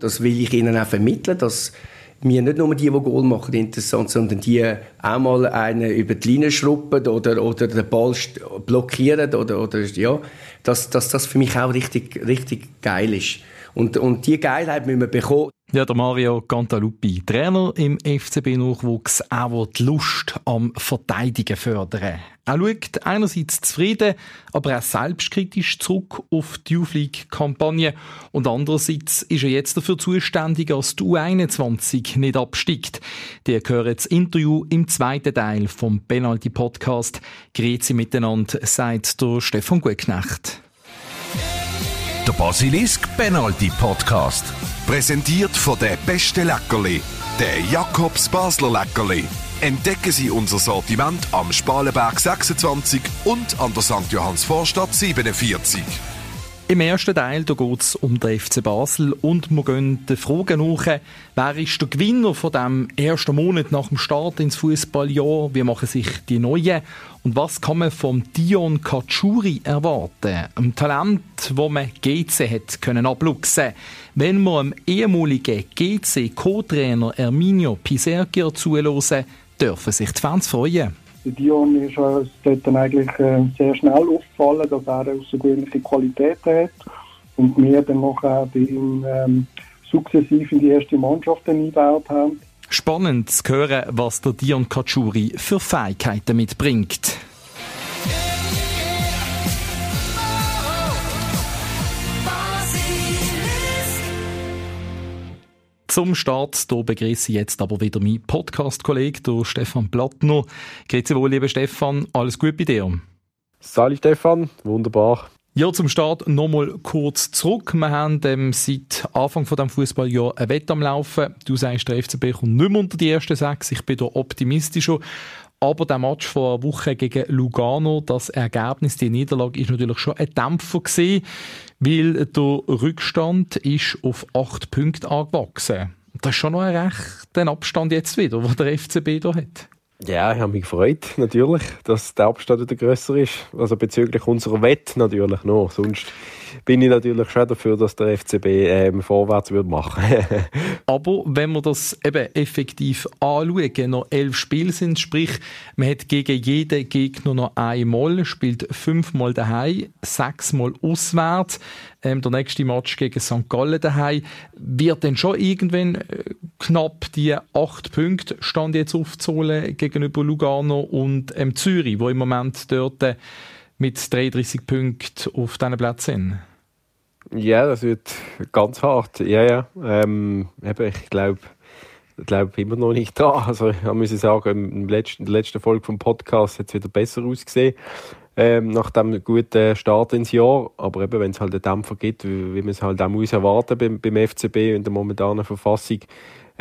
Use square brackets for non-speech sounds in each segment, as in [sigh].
Das will ich ihnen auch vermitteln, dass mir nicht nur die, die Goal machen, interessant, sondern die auch mal einen über die Linie schruppen oder, oder den Ball blockieren oder, oder ja, dass, dass das für mich auch richtig, richtig geil ist. Und, und die Geilheit müssen wir bekommen. Ja, der Mario Cantaluppi, Trainer im FCB-Nachwuchs, auch die Lust am Verteidigen fördern. Er schaut einerseits zufrieden, aber auch selbstkritisch zurück auf die Youth League-Kampagne und andererseits ist er jetzt dafür zuständig, dass die U21 nicht absteigt. Die hören das Interview im zweiten Teil vom Penalty-Podcast. Grüezi miteinander, sagt der Stefan Gutknecht. Der Basilisk Penalty Podcast. Präsentiert von der beste Leckerli, der Jakobs Basler Leckerli. Entdecken Sie unser Sortiment am Spalenberg 26 und an der St. Johanns Vorstadt 47. Im ersten Teil geht es um den FC Basel und wir gehen der Frage nach, wer ist der Gewinner von dem ersten Monat nach dem Start ins Fußballjahr? Wie machen sich die Neuen? Und was kann man vom Dion Kachuri erwarten? Ein Talent, das man GC hat können abluchsen. Wenn wir dem ehemaligen GC Co-Trainer Erminio Pisergir zuhören, dürfen sich die Fans freuen. Dion ist uns dort dann eigentlich äh, sehr schnell aufgefallen, dass er außergewöhnliche Qualitäten hat und wir dann noch bei ihm ähm, sukzessiv in die erste Mannschaft eingebaut haben. Spannend zu hören, was der Dion Kachuri für Fähigkeiten mitbringt. Zum Start hier begrüße ich jetzt aber wieder meinen Podcast-Kollegen, Stefan Plattner. Grüezi wohl, lieber Stefan. Alles gut bei dir? Salut Stefan, wunderbar. Ja, zum Start nochmal kurz zurück. Wir haben ähm, seit Anfang von dem Fußballjahr ein Wett am Laufen. Du sagst, der FCB kommt nicht mehr unter die ersten sechs. Ich bin da optimistischer. Aber der Match vor einer Woche gegen Lugano, das Ergebnis, die Niederlage, ist natürlich schon ein Dämpfer gewesen weil der Rückstand ist auf acht Punkte angewachsen. Das ist schon noch ein rechter Abstand jetzt wieder, den der FCB da hat. Ja, ich habe mich gefreut, natürlich, dass der Abstand wieder grösser ist. Also bezüglich unserer Wette natürlich noch. Sonst bin ich natürlich schon dafür, dass der FCB ähm, vorwärts wird machen. [laughs] Aber wenn wir das eben effektiv anschauen, noch elf Spiele sind, sprich, man hat gegen jeden Gegner noch einmal, spielt fünfmal daheim, sechsmal auswärts. Ähm, der nächste Match gegen St. Gallen daheim wird dann schon irgendwann äh, knapp die acht Punkte stand jetzt aufzuholen gegenüber Lugano und ähm, Zürich, wo im Moment dort äh, mit 33 Punkten auf diesen Platz sind. Ja, das wird ganz hart. Ja, ja. Ähm, ich glaube glaub immer noch nicht da. [laughs] Also ich muss sagen, in der letzten Folge vom Podcast hat es wieder besser ausgesehen ähm, nach dem guten Start ins Jahr. Aber eben, wenn es halt einen Dämpfer gibt, wie, wie man es halt auch muss erwarten beim, beim FCB in der momentanen Verfassung,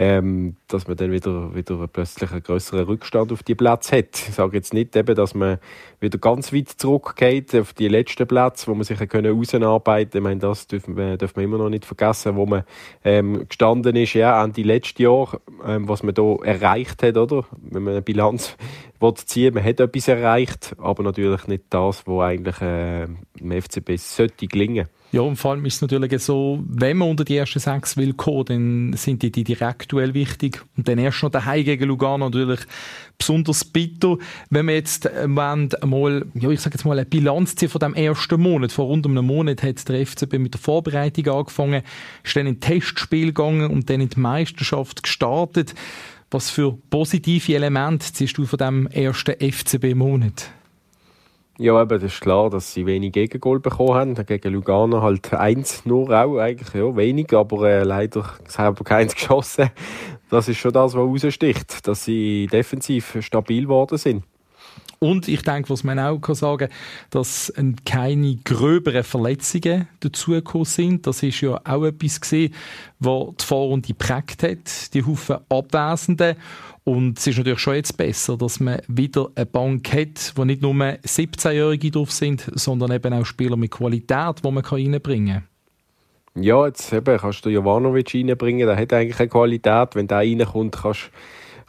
ähm, dass man dann wieder, wieder plötzlich einen größeren Rückstand auf die Plätze hat. Ich sage jetzt nicht, eben, dass man wieder ganz weit zurückgeht auf die letzten Plätze, wo man sich können rausarbeiten können. Ich meine, das dürfen wir, dürfen wir immer noch nicht vergessen, wo man ähm, gestanden ist, ja, Ende letzten Jahr, ähm, was man da erreicht hat, oder? Wenn man eine Bilanz [laughs] will ziehen, man hat etwas erreicht, aber natürlich nicht das, was eigentlich äh, im FCB sollte gelingen. Ja, und vor allem ist es natürlich so, wenn man unter die ersten sechs will kommen, dann sind die, die direkt wichtig. Und dann erst noch daheim gegen Lugano natürlich besonders bitter. Wenn wir jetzt äh, mal, ja, ich sage jetzt mal, eine Bilanz ziehen von dem ersten Monat, vor rund einem Monat hat der FCB mit der Vorbereitung angefangen, ist dann in Testspiel gegangen und dann in die Meisterschaft gestartet. Was für positive Elemente ziehst du von dem ersten FCB-Monat? Ja, eben, das ist klar, dass sie wenig Gegengol bekommen haben. Gegen Lugano halt eins nur auch, eigentlich, ja, wenig, aber äh, leider selber keins [laughs] geschossen. Das ist schon das, was raussticht, dass sie defensiv stabil geworden sind. Und ich denke, was man auch sagen kann, dass keine gröberen Verletzungen dazugekommen sind. Das ist ja auch etwas gesehen, was die Vorrunde geprägt hat. Die Haufen Abwesenden. Und es ist natürlich schon jetzt besser, dass man wieder eine Bank hat, wo nicht nur 17-Jährige drauf sind, sondern eben auch Spieler mit Qualität, die man reinbringen kann. Ja, jetzt eben, kannst du Jovanovic reinbringen, der hat eigentlich eine Qualität. Wenn der reinkommt, kannst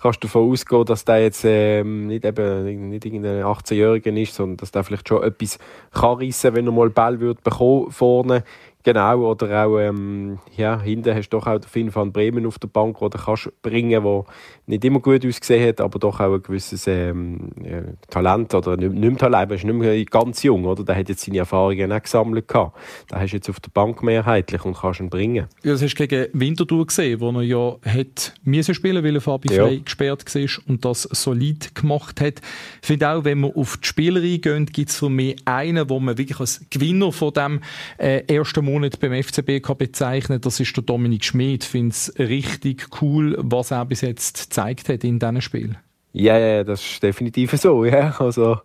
kannst du davon ausgehen, dass der jetzt ähm, nicht eben nicht irgendein 18-Jähriger ist, sondern dass der vielleicht schon etwas kann reissen, wenn er mal Ball wird bekommen vorne. Genau, oder auch ähm, ja, hinten hast du doch auch den Finn van Bremen auf der Bank, den du kannst bringen der nicht immer gut ausgesehen hat, aber doch auch ein gewisses ähm, ja, Talent, oder nicht, nicht mehr Talent, er ist nicht mehr ganz jung, oder? der hat jetzt seine Erfahrungen auch gesammelt gehabt. Den hast du jetzt auf der Bank mehrheitlich und kannst ihn bringen. Ja, das hast du gegen Winterthur gesehen, wo er ja hat müssen spielen, weil er Fabi ja. frei gesperrt war und das solid gemacht hat. Ich finde auch, wenn man auf die Spieler eingeht, gibt es für mich einen, wo man wirklich als Gewinner von dem äh, ersten Monat beim FCB kann bezeichnen Das ist der Dominik Schmid. Ich finde es richtig cool, was er bis jetzt gezeigt hat in diesem Spiel. Ja, ja, das ist definitiv so. Ja. Also,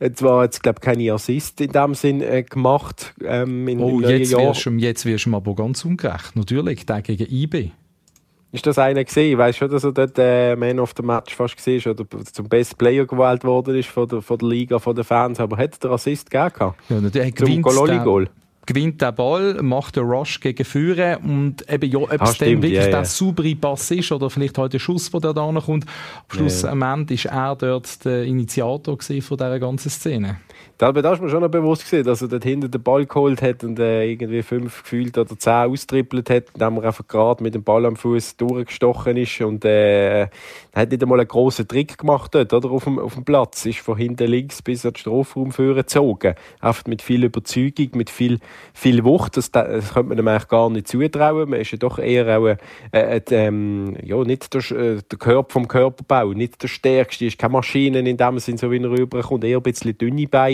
Jetzt war jetzt, glaube keine Assist in dem Sinn äh, gemacht. Ähm, in, oh, jetzt wirst, du, jetzt wirst du aber ganz ungerecht. Natürlich, der gegen IB. Ist das einer gesehen? Ich weiß schon, dass er dort äh, Man of the Match fast gesehen oder zum Best Player gewählt worden ist von der, von der Liga, von den Fans. Aber hat der Assist gegeben? Ja, der zum Gololi-Goal gewinnt den Ball, macht den Rush gegen Führer und eben ja, ob ah, es dann wirklich ja, der saubere Pass ist oder vielleicht halt der Schuss, der da kommt. Am Schluss ja. am Ende ist er dort der Initiator von dieser ganzen Szene. Da, da ist mir schon noch bewusst gewesen, dass er dort hinten den Ball geholt hat und äh, irgendwie fünf gefühlt oder zehn austrippelt hat, indem er einfach gerade mit dem Ball am Fuß durchgestochen ist und äh, er hat nicht einmal einen grossen Trick gemacht dort, oder, auf dem, auf dem Platz. Ist von hinten links bis an den Strafraum gezogen. Einfach mit viel Überzeugung, mit viel, viel Wucht. Das, das könnte man ihm eigentlich gar nicht zutrauen. Man ist ja doch eher auch, äh, äh, ähm, ja, nicht der, äh, der Körper vom Körperbau, nicht der stärkste, ist keine Maschine in dem Sinn, so wie er rüberkommt, eher ein bisschen dünne Beine.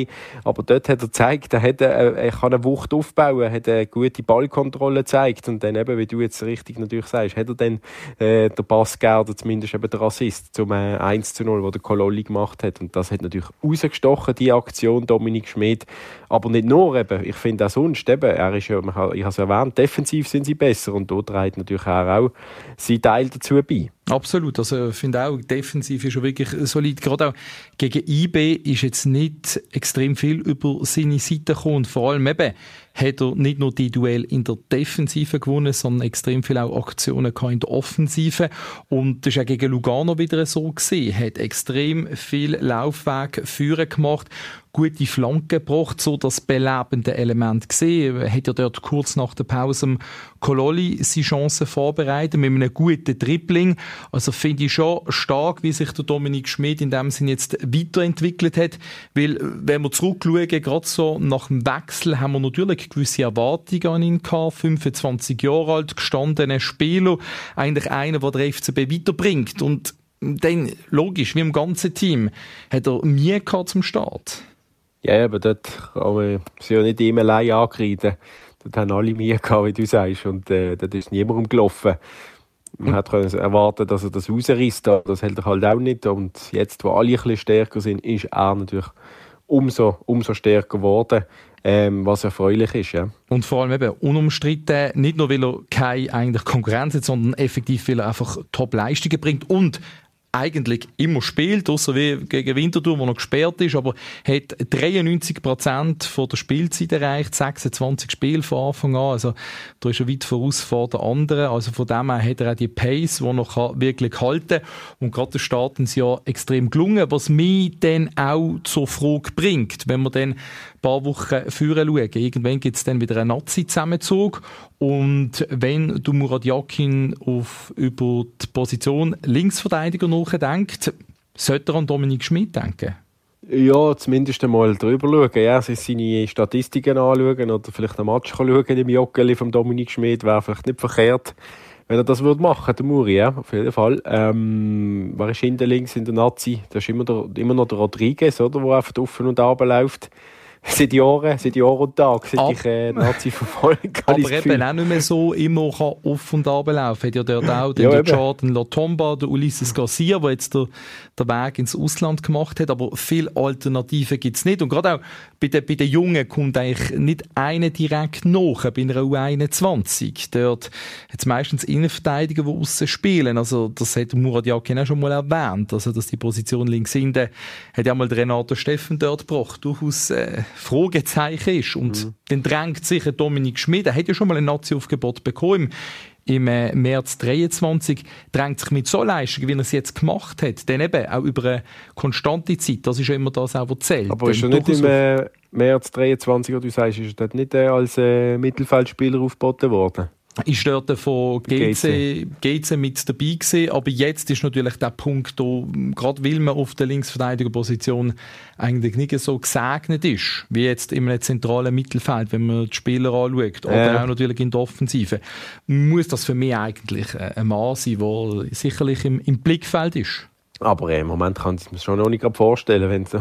Aber dort hat er gezeigt, er, hat, er kann eine Wucht aufbauen, hat eine gute Ballkontrolle gezeigt. Und dann eben, wie du jetzt richtig natürlich sagst, hat er dann äh, den Pass gegeben, zumindest eben der Assist zum äh, 1 zu 0, wo der Kololli gemacht hat. Und das hat natürlich rausgestochen, die Aktion, Dominik Schmid, aber nicht nur eben, ich finde auch sonst eben, er ist ja, ich habe es erwähnt, defensiv sind sie besser. Und dort trägt natürlich auch sein Teil dazu bei. Absolut, also ich finde auch, defensiv ist schon wirklich solid. Gerade auch gegen IB ist jetzt nicht extrem viel über seine Seite gekommen. vor allem eben hat er nicht nur die Duell in der Defensive gewonnen, sondern extrem viele auch Aktionen in der Offensive. Und das ist auch gegen Lugano wieder so gesehen. Hat extrem viel Laufweg führen gemacht gute Flanke gebracht, so das belebende Element gesehen. Er hat ja dort kurz nach der Pause Kololi seine Chancen vorbereitet mit einem guten Dribbling. Also finde ich schon stark, wie sich der Dominik Schmid in dem Sinne jetzt weiterentwickelt hat, weil wenn wir zurückschauen, gerade so nach dem Wechsel haben wir natürlich gewisse Erwartungen an ihn gehabt. 25 Jahre alt, gestandener Spieler, eigentlich einer, der der FCB weiterbringt und dann, logisch, wie im ganzen Team, hat er Mühe gehabt zum Start. Ja, aber dort kann man sie ja nicht immer allein angreifen. Dort haben alle Mühe gehabt, wie du sagst, und äh, dort ist niemandem gelaufen. Man mhm. hat erwartet, dass er das rausreißt, aber das hält er halt auch nicht. Und jetzt, wo alle ein bisschen stärker sind, ist er natürlich umso, umso stärker geworden. Ähm, was erfreulich ist. Ja. Und vor allem eben unumstritten, nicht nur weil er keine eigentlich Konkurrenz hat, sondern effektiv, weil er einfach Top-Leistungen bringt und eigentlich immer spielt, außer wie gegen Winterthur, wo noch gesperrt ist, aber hat 93 Prozent der Spielzeit erreicht, 26 Spiele von Anfang an, also da ist er weit voraus vor der anderen, also von dem her hat er auch die Pace, die noch wirklich halten und gerade der Start ins Jahr extrem gelungen, was mich dann auch zur Frage bringt, wenn man dann paar Wochen führen schauen. Irgendwann gibt es dann wieder einen Nazi-Zusammenzug und wenn du Murat Yakin auf, über die Position Linksverteidiger nachdenkt, sollte er an Dominik Schmidt denken? Ja, zumindest einmal drüber schauen. Ja, seine Statistiken anschauen oder vielleicht einen Match schauen im Joggeli von Dominik Schmidt wäre vielleicht nicht verkehrt, wenn er das würde machen, der Muri, ja, auf jeden Fall. Ähm, wer ist hinten links in der Nazi? Das ist immer, der, immer noch der Rodriguez, oder, der einfach offen und runter läuft seit Jahren, seit Jahr und Tag, seit Ab ich äh, Nazi verfolge. Aber eben auch nicht mehr so immer kann auf und ab laufen. Hat ja dort auch ja, der Jordan Latomba, der Ulysses Garcia, der jetzt der, der Weg ins Ausland gemacht hat. Aber viele Alternativen gibt es nicht. Und gerade auch bei den, bei den Jungen kommt eigentlich nicht einer direkt nach, bei einer U21. Dort hat es meistens Innenverteidiger, die außen spielen. Also, das hat Murat Yakin auch schon mal erwähnt. Also, dass die Position links hinten, hat ja mal Renato Steffen dort gebracht. Durchaus, äh, Fragezeichen ist. Und mhm. dann drängt sich Dominik Schmid, er hat ja schon mal ein Nazi-Aufgebot bekommen im äh, März 23, drängt sich mit so Leistungen, wie er es jetzt gemacht hat, dann eben auch über eine konstante Zeit, das ist ja immer das auch, was zählt. Aber ist er nicht im äh, März 23, du sagst, ist er dort nicht äh, als äh, Mittelfeldspieler aufgeboten worden? Ist dort von GC, GC mit dabei gewesen, aber jetzt ist natürlich der Punkt, wo, gerade weil man auf der Linksverteidigerposition eigentlich nicht so gesegnet ist, wie jetzt in einem zentralen Mittelfeld, wenn man die Spieler anschaut, oder ja. auch natürlich in der Offensive, muss das für mich eigentlich ein Mann sein, der sicherlich im, im Blickfeld ist. Aber im Moment kann ich mir schon noch nicht vorstellen, wenn so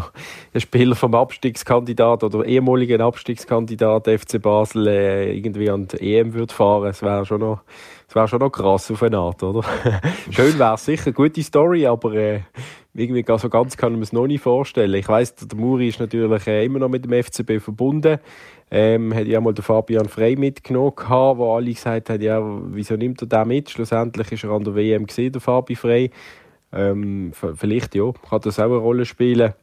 ein Spieler vom Abstiegskandidat oder ehemaligen Abstiegskandidat FC Basel äh, irgendwie an die EM würde fahren, das wäre schon noch, das wäre schon noch krass auf eine Art, oder? [laughs] Schön wäre es sicher, gute Story, aber äh, irgendwie so ganz kann man es noch nicht vorstellen. Ich weiss, der Muri ist natürlich äh, immer noch mit dem FCB verbunden. Ähm, hat ja mal den Fabian Frey mitgenommen, gehabt, wo alle gesagt haben, ja, wieso nimmt er den mit? Schlussendlich ist er an der WM gesehen, der Fabi Frey. Ähm, vielleicht ja, kann das auch eine Rolle spielen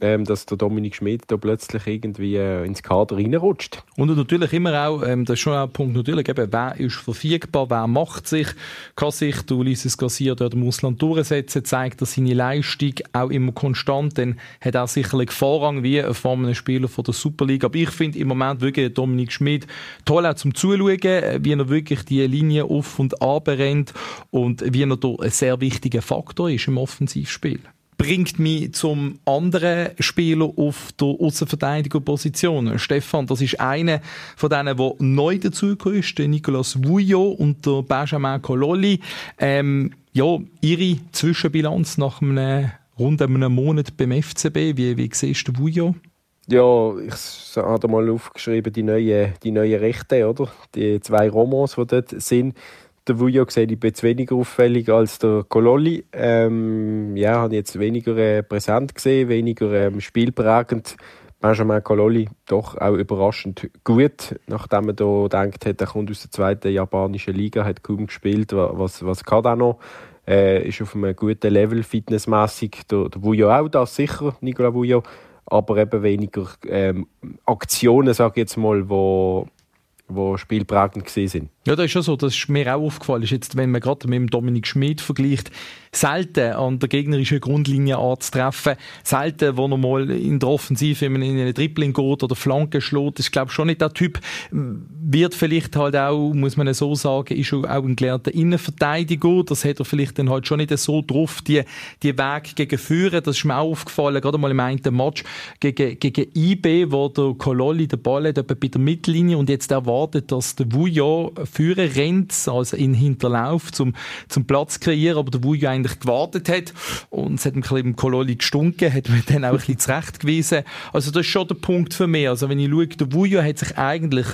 ähm, dass der Dominik Schmidt da plötzlich irgendwie äh, ins Kader reinrutscht. Und natürlich immer auch, ähm, das ist schon ein Punkt natürlich, eben, wer ist verfügbar, wer macht sich, kann sich der Ulysses Gassier dort im Ausland durchsetzen, zeigt dass seine Leistung auch immer konstant, dann hat er sicherlich Vorrang wie von einem Spieler von der Superliga. Aber ich finde im Moment wirklich Dominik Schmidt toll auch zum Zuschauen, wie er wirklich die Linie auf und ab rennt und wie er da ein sehr wichtiger Faktor ist im Offensivspiel bringt mich zum anderen Spieler auf der Außenverteidigerposition. Stefan, das ist einer von denen, der neu dazugekommen ist, der Nicolas Vujo und der Benjamin Cololli. Ähm, ja, ihre Zwischenbilanz nach einem rund einem Monat beim FCB, wie, wie siehst du Vujo? Ja, ich habe mal aufgeschrieben, die neuen die neue Rechte, oder? Die zwei Romans, die dort sind der Vujo sehe ich jetzt weniger auffällig als der Cololli. Ähm, ja, habe jetzt weniger äh, präsent gesehen, weniger ähm, spielprägend. Benjamin Cololli doch auch überraschend gut, nachdem man da denkt hat, er kommt aus der zweiten japanischen Liga, hat kaum gespielt. Was, was kann er noch? Äh, ist auf einem guten Level, fitnessmäßig. Der, der Vujo auch, das sicher, Nicola Vujo. Aber eben weniger ähm, Aktionen, sage ich jetzt mal, wo die spielprägend sind. Ja, das ist schon so. Das ist mir auch aufgefallen. Ist jetzt, wenn man gerade mit dem Dominik Schmidt vergleicht, selten an der gegnerischen Grundlinie anzutreffen. Selten, wo er mal in der Offensive in einen Dribbling geht oder Flanken schlägt. Das ist, glaube ich, schon nicht der Typ. Wird vielleicht halt auch, muss man so sagen, ist auch ein gelernter Innenverteidiger. Das hat er vielleicht dann halt schon nicht so drauf, die, die Weg gegen Führen. Das ist mir auch aufgefallen, gerade mal im einen Match gegen, gegen IB, wo der Kololli den Ball hat, bei der Mittellinie und jetzt erwartet, dass der Vujo führen rennt, also in Hinterlauf zum, zum Platz kreieren, aber der Vujo eigentlich gewartet hat. Und es hat ein bisschen im Kololi gestunken, hat mir dann auch ein bisschen [laughs] zurechtgewiesen. Also das ist schon der Punkt für mich. Also wenn ich schaue, der Vujo hat sich eigentlich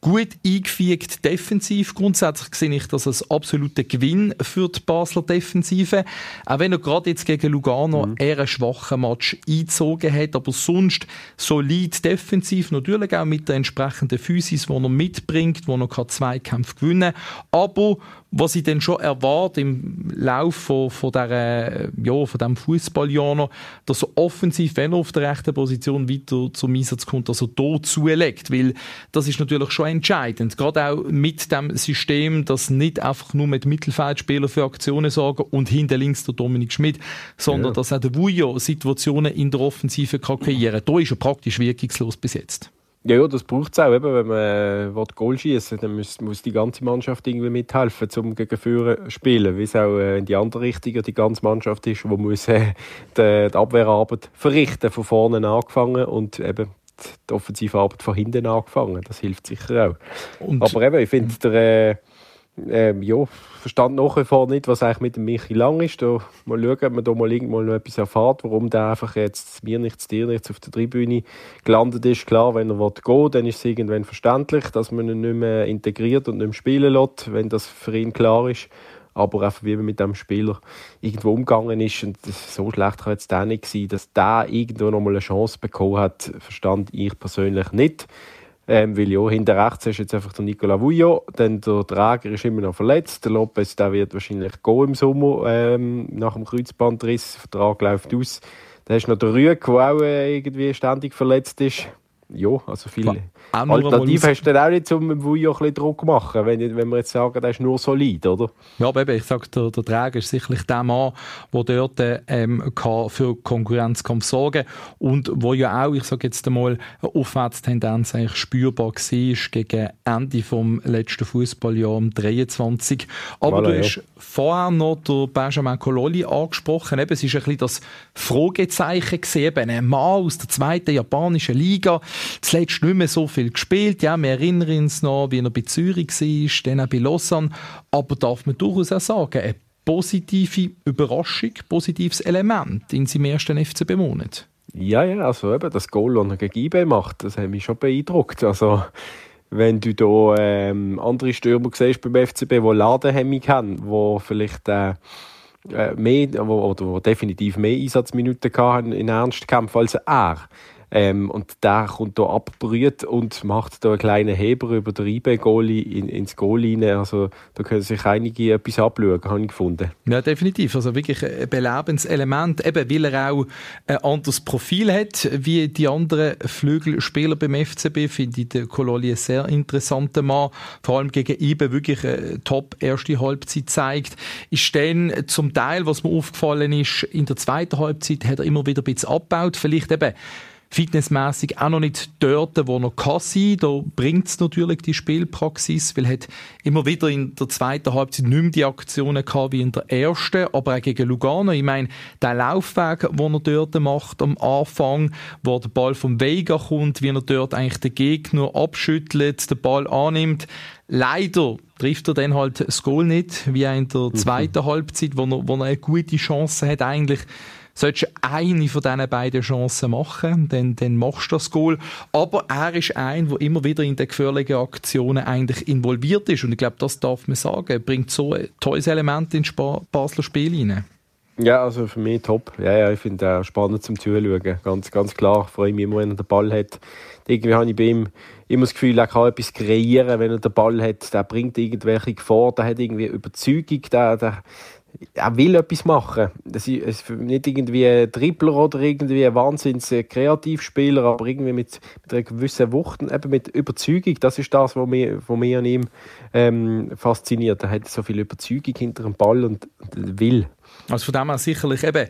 gut eingefügt defensiv. Grundsätzlich sehe ich das als absoluter Gewinn für die Basler Defensive. Auch wenn er gerade jetzt gegen Lugano mhm. eher einen schwachen Match eingezogen hat, aber sonst solid defensiv, natürlich auch mit der entsprechenden Physis, die er mitbringt, wo er zwei Kämpfe gewinnen kann. Aber was ich dann schon erwarte im Lauf von, von, der, ja, von dem Fußballjahr, dass er offensiv, wenn er auf der rechten Position weiter zum Einsatz kommt, dass er dort zulegt, weil das ist natürlich schon entscheidend, gerade auch mit dem System, dass nicht einfach nur mit Mittelfeldspielern für Aktionen sorgen und hinter links der Dominik Schmidt, sondern ja. dass auch der Vujo Situationen in der Offensive kann kreieren. Da ist er praktisch wirkungslos bis jetzt. Ja, ja, das braucht es auch. Eben, wenn man äh, Goal schießen dann muss, muss, die ganze Mannschaft irgendwie mithelfen, um gegen Führer zu spielen. Wie es auch äh, in die andere Richtung die ganze Mannschaft ist, die muss äh, die, die Abwehrarbeit verrichten, von vorne angefangen und eben die offensive Arbeit von hinten angefangen. Das hilft sicher auch. Und Aber eben, ich finde, der, äh, ähm, ja, verstand nach nicht, was eigentlich mit dem Michi Lang ist. Da mal schauen, ob man da mal irgendwann noch etwas erfahrt, warum der einfach jetzt mir nichts, dir nichts auf der Tribüne gelandet ist. Klar, wenn er gehen will, dann ist es irgendwann verständlich, dass man ihn nicht mehr integriert und nicht mehr spielen lässt, wenn das für ihn klar ist. Aber einfach wie man mit dem Spieler irgendwo umgegangen ist und so schlecht kann jetzt der nicht sein, dass der irgendwo noch mal eine Chance bekommen hat, verstand ich persönlich nicht. Ähm, weil ja, hinter rechts ist jetzt einfach der Nicola Vujo, dann der Träger ist immer noch verletzt, der Lopez der wird wahrscheinlich gehen im Sommer ähm, nach dem Kreuzbandriss, der Vertrag läuft aus. Dann hast du noch den Rüeg, der auch äh, irgendwie ständig verletzt ist. Ja, also viele Alternativen hast du dann auch nicht, um dem Vujo ein bisschen Druck machen, wenn, wenn wir jetzt sagen, der ist nur solid, oder? Ja, aber eben, ich sage, der, der Träger ist sicherlich der Mann, der dort ähm, kann für Konkurrenz kann sorgen und wo ja auch, ich sage jetzt einmal, eine Aufwärtstendenz eigentlich spürbar war gegen Ende vom letzten Fußballjahr um 23. Aber voilà, du hast vorher noch der Benjamin Cololi angesprochen, eben, es ist ein bisschen das Fragezeichen gesehen, ein Mann aus der zweiten japanischen Liga, zuletzt nicht mehr so viel gespielt. Ja, wir erinnern uns noch, wie er bei Zürich war, dann auch bei Lausanne. Aber darf man durchaus auch sagen, eine positive Überraschung, positives Element in seinem ersten FCB-Monat. Ja, ja, also eben das Goal, das er gegen IB macht, das hat mich schon beeindruckt. Also wenn du da ähm, andere Stürmer siehst beim FCB, die Ladehemmung haben, die vielleicht äh, äh mehr, wo, oder wo definitiv mehr Einsatzminuten hatten in Ernstkämpfen als er, ähm, und der kommt hier abbrüht und macht da einen kleinen Heber über den IB-Goalie in, ins Goal rein. Also da können sich einige etwas abschauen, habe ich gefunden. Ja, definitiv. Also wirklich ein belebendes Element, eben weil er auch ein anderes Profil hat wie die anderen Flügelspieler beim FCB, finde ich den Kololi ein sehr interessanter Mann. Vor allem gegen IBE wirklich eine top erste Halbzeit zeigt. Ist dann zum Teil, was mir aufgefallen ist, in der zweiten Halbzeit hat er immer wieder ein bisschen abgebaut. Vielleicht eben fitnessmäßig auch noch nicht dort, wo er kann sein. Da bringt es natürlich die Spielpraxis, weil er hat immer wieder in der zweiten Halbzeit nicht mehr die Aktionen gehabt wie in der ersten, aber auch gegen Lugano. Ich meine, der Laufweg, den er dort macht am Anfang, wo der Ball vom Vega kommt, wie er dort eigentlich den Gegner abschüttelt, den Ball annimmt, Leider trifft er dann halt das Goal nicht, wie in der mhm. zweiten. Halbzeit, wo er, wo er eine gute Chance hat, eigentlich solltest du eine von diesen beiden Chancen machen, dann, dann machst du das Goal. Aber er ist ein, der immer wieder in den gefährlichen Aktionen eigentlich involviert ist. Und ich glaube, das darf man sagen. Er bringt so ein tolles Element ins Basler Spiel hinein. Ja, also für mich top. Ja, ja ich finde es spannend zum Zuschauen. Ganz, ganz klar. Freue mich immer, wenn er den Ball hat. Irgendwie habe ich bei ihm immer das Gefühl, er kann etwas kreieren, wenn er den Ball hat. Der bringt irgendwelche Gefahr, der hat irgendwie Überzeugung, der, der, er will etwas machen. Das ist nicht irgendwie ein Dribbler oder irgendwie ein wahnsinns Kreativspieler, aber irgendwie mit, mit einer gewissen Wucht, eben mit Überzeugung. Das ist das, was mich, was mich an ihm ähm, fasziniert. Er hat so viel Überzeugung hinter dem Ball und will. Also von dem her sicherlich eben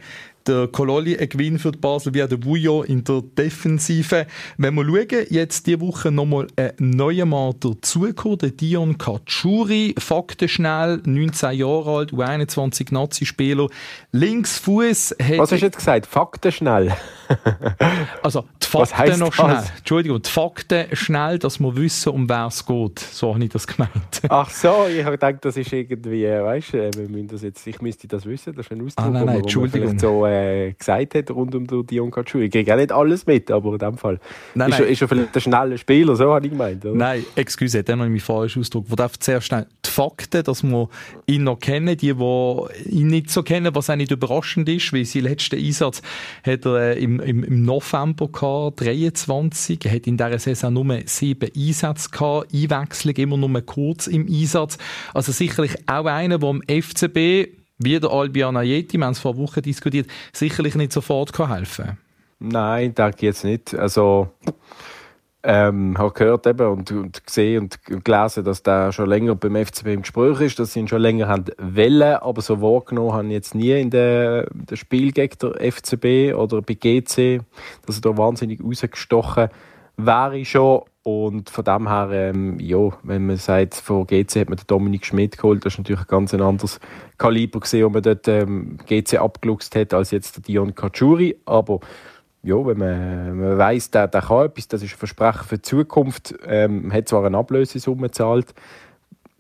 der Kololi ein Gewinn für die Basel wie auch der Vujo in der Defensive. Wenn wir schauen, jetzt diese Woche nochmal ein neuer Mann dazugekommen, der Dion Katschuri, faktenschnell, 19 Jahre alt, U21 Nazi-Spieler, Linksfuß. Was hast du jetzt gesagt? Faktenschnell? [laughs] also die Fakten noch schnell. Das? Entschuldigung, die Fakten schnell, dass wir wissen, um wer es geht. So habe ich das gemeint. [laughs] Ach so, ich habe gedacht, das ist irgendwie, weißt du, wir müssen das jetzt, ich müsste das wissen, das ist ein Ausdruck, ah, nein, nein, Entschuldigung. so äh, äh, gesagt hat rund um den Dion Katschu. Ich kriege auch nicht alles mit, aber in dem Fall nein, ist, nein. Er, ist er vielleicht ein schneller Spieler, so habe ich gemeint. Oder? Nein, excuse, dann habe ich mich falsch ausgedrückt. Ich darf zuerst schnell die Fakten, dass wir ihn noch kennen, die, die ihn nicht so kennen, was auch nicht überraschend ist, weil sein letzter Einsatz hat er äh, im, im, im November gehabt, 23. Er hat in dieser Saison nur sieben Einsätze gehabt, Einwechslung immer nur kurz im Einsatz. Also sicherlich auch einer, der am FCB wie der Albion Ayeti, wir haben es vor Wochen diskutiert, sicherlich nicht sofort helfen kann? Nein, denke ich jetzt nicht. Also, ähm, habe gehört eben und, und gesehen und gelesen, dass der schon länger beim FCB im Gespräch ist, dass sie ihn schon länger haben wollen, aber so wahrgenommen haben jetzt nie in dem Spiel gegen der FCB oder bei GC, dass er da wahnsinnig rausgestochen wäre schon und von dem her, ähm, ja, wenn man sagt, von GC hat man den Dominik Schmidt geholt, das ist natürlich ein ganz anderes Kaliber gesehen, wo man dort ähm, GC abgeluchst hat, als jetzt der Dion Kachuri. Aber ja, wenn man, man weiss, der, der kann etwas, das ist ein Versprechen für die Zukunft, ähm, hat zwar eine Ablösesumme gezahlt,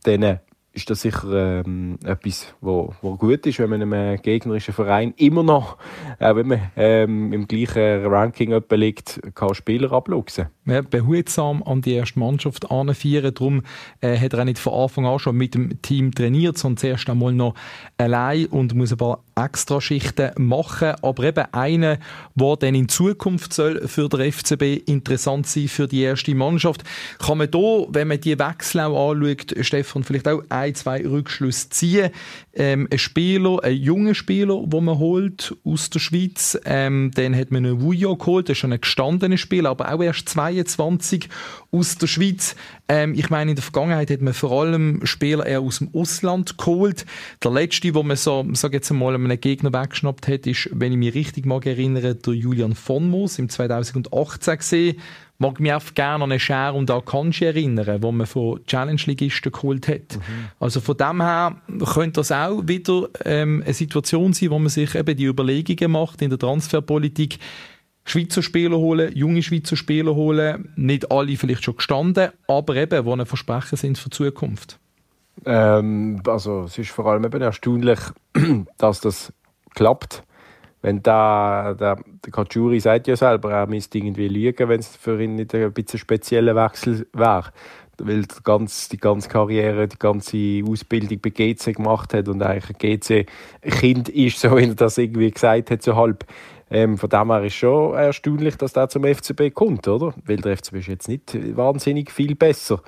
dann ist das sicher ähm, etwas, wo, wo gut ist, wenn man einem gegnerischen Verein immer noch, auch wenn man ähm, im gleichen Ranking liegt, kann Spieler abluchsen. Ja, behutsam an die erste Mannschaft anfeiern. Darum äh, hat er auch nicht von Anfang an schon mit dem Team trainiert, sondern zuerst einmal noch allein und muss ein paar Extraschichten machen. Aber eben einer, der dann in Zukunft soll für den FCB interessant sein für die erste Mannschaft. Kann man da, wenn man die Wechsel auch anschaut, Stefan, vielleicht auch ein ein, zwei Rückschlüsse ziehen. Ähm, ein Spieler, ein junger Spieler, den man holt aus der Schweiz. Ähm, dann hat man einen Wujo geholt, das ist schon ein gestandener Spieler, aber auch erst 22 aus der Schweiz. Ähm, ich meine, in der Vergangenheit hat man vor allem Spieler eher aus dem Ausland geholt. Der letzte, wo man so, sag jetzt mal, einen Gegner weggeschnappt hat, ist, wenn ich mich richtig mag erinnere, der Julian von Moos im 2018 gesehen mag mich auch gerne an eine Share und Akanji erinnern, wo man von Challenge-Ligisten geholt hat. Mhm. Also von dem her könnte das auch wieder ähm, eine Situation sein, wo man sich eben die Überlegungen macht in der Transferpolitik, Schweizer Spieler holen, junge Schweizer Spieler holen, nicht alle vielleicht schon gestanden, aber eben, die ein Versprechen sind für die Zukunft. Ähm, also es ist vor allem eben erstaunlich, [clears throat] dass das klappt wenn da, der, der Kajuri sagt ja selber, er müsste irgendwie lügen, wenn es für ihn nicht ein bisschen spezieller Wechsel wäre. Weil die ganze, die ganze Karriere, die ganze Ausbildung bei GC gemacht hat und eigentlich ein GC-Kind ist, [laughs] so wie er das irgendwie gesagt hat, so halb. Ähm, von dem her ist schon erstaunlich, dass der zum FCB kommt, oder? Weil der FCB ist jetzt nicht wahnsinnig viel besser.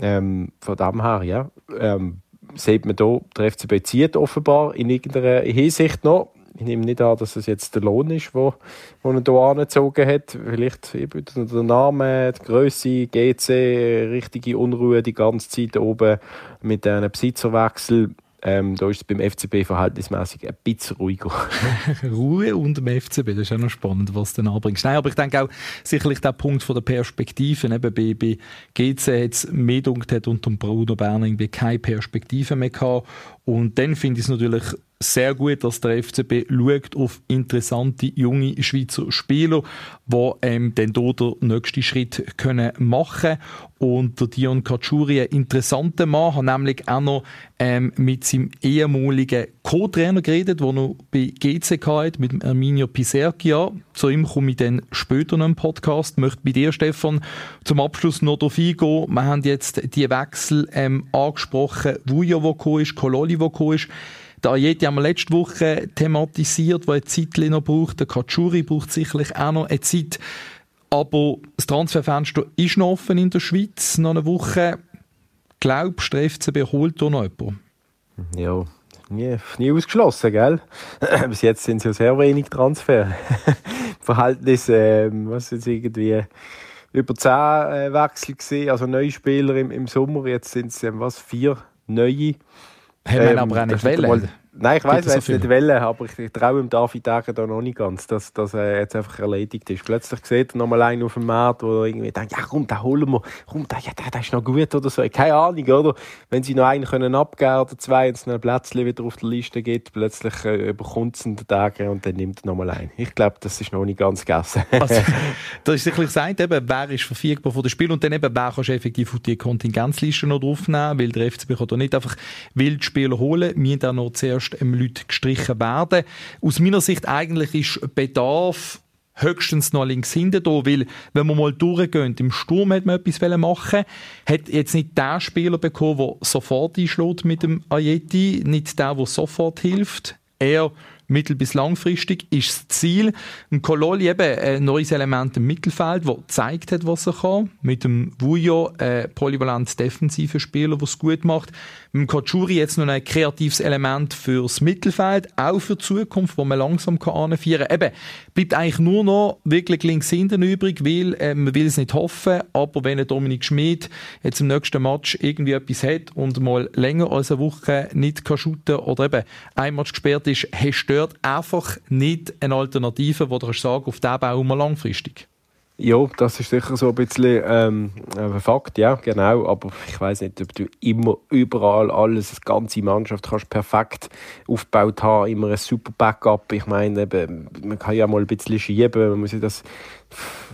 Ähm, von dem her, ja. Ähm, sieht man hier, der FCB zieht offenbar in irgendeiner Hinsicht noch ich nehme nicht an, dass es jetzt der Lohn ist, wo, wo er hier angezogen hat. Vielleicht eben der Name, die Größe, GC, richtige Unruhe die ganze Zeit oben mit einem Besitzerwechsel. Ähm, da ist es beim FCB verhältnismäßig ein bisschen ruhiger. [laughs] Ruhe und dem FCB, das ist auch noch spannend, was du dann anbringst. Nein, aber ich denke auch sicherlich der Punkt von der Perspektive. Eben bei, bei GC hat es mehr dunkel unter Bruno irgendwie keine Perspektive mehr gehabt. Und dann finde ich es natürlich sehr gut, dass der FCB schaut auf interessante junge Schweizer Spieler, die ähm, dann hier den nächsten Schritt können machen Und der Dion Kachuri, ein interessanter Mann, hat nämlich auch noch ähm, mit seinem ehemaligen Co-Trainer geredet, der noch bei GCK hat, mit Arminio Pisergia. Zu ihm komme ich dann später noch im Podcast. Möchte bei dir, Stefan, zum Abschluss noch darauf eingehen. Wir haben jetzt die Wechsel ähm, angesprochen, Vujo, gekommen ist, Kololi, gekommen ist. Der Ayeti haben wir letzte Woche thematisiert, wo eine Zeit noch braucht. Der Kachuri braucht sicherlich auch noch eine Zeit. Aber das Transferfenster ist noch offen in der Schweiz, noch eine Woche. Glaubst du, der FCB holt da noch jemanden? Ja, nie, nie ausgeschlossen, gell? [clears throat] Bis jetzt sind es ja sehr wenig Transfer. [laughs] Verhältnis, äh, was ist irgendwie über zehn äh, Wechsel gesehen, also neue Spieler im, im Sommer. Jetzt sind es äh, was vier neue. Haben ähm, aber auch nicht wollen. Nein, ich weiß, es nicht wollen, aber ich, ich traue ihm David Degen da noch nicht ganz, dass, dass er jetzt einfach erledigt ist. Plötzlich sieht er nochmal einen auf dem Markt, wo er irgendwie denkt, ja komm, den holen wir, komm, der, ja, der, der ist noch gut oder so. Keine Ahnung, oder? Wenn sie noch einen können abgeben oder zwei und es ein Plätzchen wieder auf der Liste gibt, plötzlich äh, überkommt es den Degen und dann nimmt er nochmal einen. Ich glaube, das ist noch nicht ganz gegessen. also, [laughs] da ist sicherlich gesagt, eben, wer ist verfügbar von dem Spiel und dann eben, wer kannst du effektiv auf die Kontingenzliste noch draufnehmen, weil der FCB kann da nicht einfach Wildspieler holen. Wir haben noch zuerst ähm, Leute gestrichen werden. Aus meiner Sicht eigentlich ist Bedarf höchstens noch links hinten da, weil wenn man mal durchgehen, im Sturm hat man etwas machen hat jetzt nicht der Spieler bekommen, der sofort einschlägt mit dem Ayeti, nicht der, der sofort hilft. Er mittel- bis langfristig ist das Ziel. Ein Kololi eben ein neues Element im Mittelfeld, das gezeigt hat, was er kann. Mit dem Vujo ein polyvalent defensiver Spieler, der es gut macht. Mit dem Kachuri jetzt noch ein kreatives Element fürs Mittelfeld, auch für die Zukunft, wo man langsam kann kann. Eben, bleibt eigentlich nur noch wirklich links hinten übrig, weil äh, man will es nicht hoffen, aber wenn Dominik Schmid jetzt im nächsten Match irgendwie etwas hat und mal länger als eine Woche nicht kann shooten oder eben ein Match gesperrt ist, hast du dort einfach nicht eine Alternative, wo du sagen auf den bauen wir langfristig. Ja, das ist sicher so ein bisschen ähm, ein Fakt, ja, genau. Aber ich weiß nicht, ob du immer überall alles, die ganze Mannschaft kannst perfekt aufgebaut haben, immer ein super Backup. Ich meine, man kann ja mal ein bisschen schieben, man muss ja das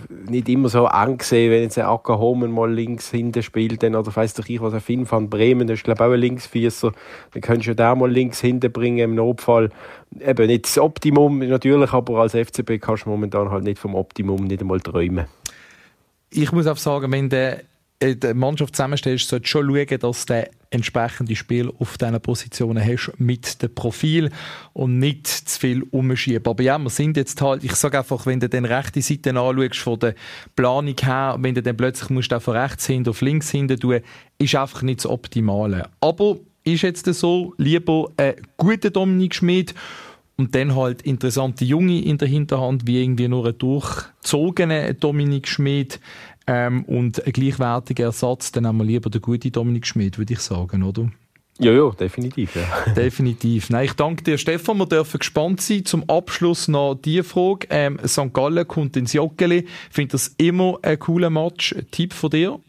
nicht immer so eng sehen, wenn jetzt ein Acker Homen mal links hinten spielt, dann, oder weiss doch ich was, ein Finn van Bremen, das ist glaube ich auch ein Linksfieser, dann könntest du den mal links hinten bringen im Notfall. Eben nicht das Optimum natürlich, aber als FCB kannst du momentan halt nicht vom Optimum nicht einmal träumen. Ich muss auch sagen, wenn der die Mannschaft zusammenstellst, solltest du schon schauen, dass du entsprechende Spiel auf diesen Positionen hast mit dem Profil und nicht zu viel umschieben. Aber ja, wir sind jetzt halt, ich sage einfach, wenn du den rechte Seite anschaust, von der Planung her, wenn du dann plötzlich musst von rechts hin auf links hin tun, ist einfach nicht das Optimale. Aber ist jetzt so, lieber ein guter Dominik Schmid und dann halt interessante Junge in der Hinterhand, wie irgendwie nur ein durchzogener Dominik Schmid ähm, und ein gleichwertiger Ersatz, dann haben wir lieber den guten Dominik Schmid, würde ich sagen, oder? Ja, ja, definitiv. Ja. [laughs] definitiv. Nein, ich danke dir, Stefan. Wir dürfen gespannt sein. Zum Abschluss noch die Frage. Ähm, St. Gallen kommt ins Joggeli. Finde das immer ein cooler Match. Tipp von dir?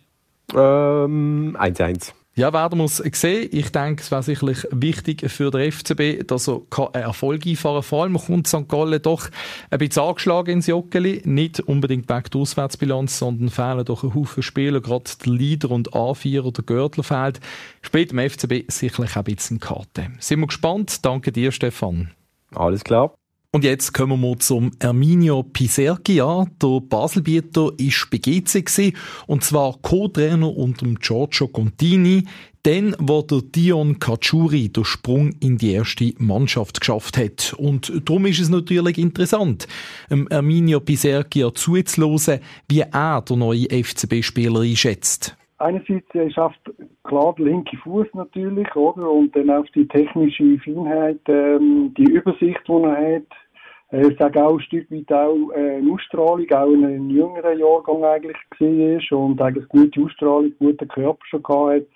1-1. Ja, werden wir es sehen. Ich denke, es wäre sicherlich wichtig für den FCB, dass er Erfolg einfahren kann. Vor allem kommt St. Gallen doch ein bisschen angeschlagen ins Joggeli. Nicht unbedingt wegen der Auswärtsbilanz, sondern fehlen doch ein Haufen Spieler. Gerade der Leader und A4 der Görtler fehlt. Spielt im FCB sicherlich auch ein bisschen Karte. Sind wir gespannt. Danke dir, Stefan. Alles klar. Und jetzt kommen wir zum Erminio Piserki. Ja, der Baselbieter ist bei und zwar Co-Trainer unter Giorgio Contini. Dann, wo der Dion Kachuri den Sprung in die erste Mannschaft geschafft hat. Und darum ist es natürlich interessant, Erminio Piserki zuzuhören, wie er den neuen FCB-Spieler einschätzt. Einerseits er schafft klar der linke Fuß natürlich, oder? Und dann auch die technische Feinheit, ähm, die Übersicht, die er hat. Ich sage auch ein Stück weit auch äh, eine Ausstrahlung, auch in einem jüngeren Jahrgang eigentlich gesehen ist und eigentlich gute Ausstrahlung, guten Körper schon gehabt hat.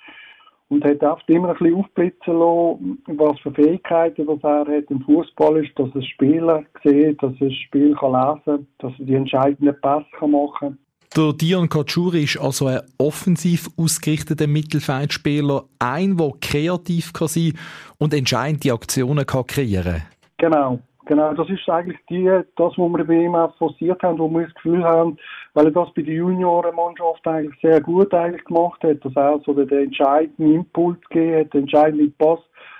Und hat oft immer ein bisschen aufblitzen lassen, was für Fähigkeiten das er hat im Fußball ist, dass er Spieler sieht, dass er das Spiel kann lesen kann, dass er die entscheidenden Pässe machen kann. Der Dion Kachuri ist also ein offensiv ausgerichteter Mittelfeldspieler, ein, der kreativ kann sein und entscheidende Aktionen kann kreieren Genau, genau. Das ist eigentlich die, das, was wir bei ihm auch forciert haben, wo wir das Gefühl haben, weil er das bei der Juniorenmannschaft eigentlich sehr gut eigentlich gemacht hat, dass er so den entscheidenden Impuls gegeben hat, den entscheidenden Pass,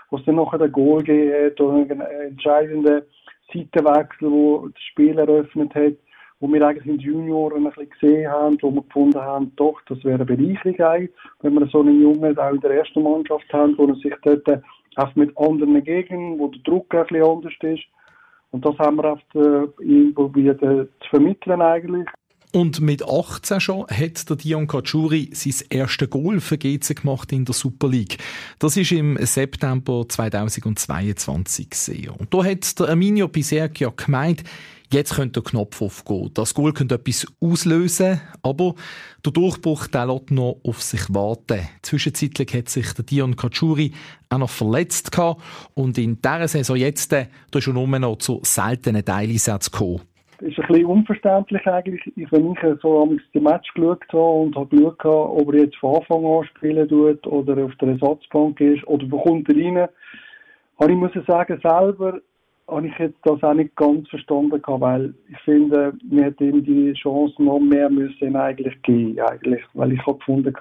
was dann nachher den Goal gegeben hat oder einen entscheidenden Seitenwechsel, wo das Spiel eröffnet hat wo wir eigentlich in den Junioren ein bisschen gesehen haben, wo wir gefunden haben, doch, das wäre eine Bereicherung wenn wir so einen Jungen auch in der ersten Mannschaft haben, wo er sich dort auch mit anderen Gegenden, wo der Druck ein bisschen anders ist. Und das haben wir oft äh, ihm probiert äh, zu vermitteln eigentlich. Und mit 18 schon hat der Dion Kachuri sein erstes Goal für GC gemacht in der Super League. Das ist im September 2022 gesehen. Und da hat der Arminio Piserchia gemeint, Jetzt könnte der Knopf aufgehen. Das Goal könnte etwas auslösen, aber der Durchbruch der lässt noch auf sich warten. Zwischenzeitlich hat sich der Dion Kachuri auch noch verletzt gehabt und in dieser Saison jetzt, da ist er nur noch zu seltenen Teileinsätzen gekommen. Das ist ein bisschen unverständlich eigentlich, wenn ich so die Match geschaut habe und habe geschaut, ob er jetzt von Anfang an spielen tut oder auf der Ersatzbank ist oder wo kommt er rein. Aber ich muss sagen, selber habe ich jetzt das auch nicht ganz verstanden weil ich finde, wir hätten ihm die Chance noch mehr müssen eigentlich geben, eigentlich, weil ich habe gefunden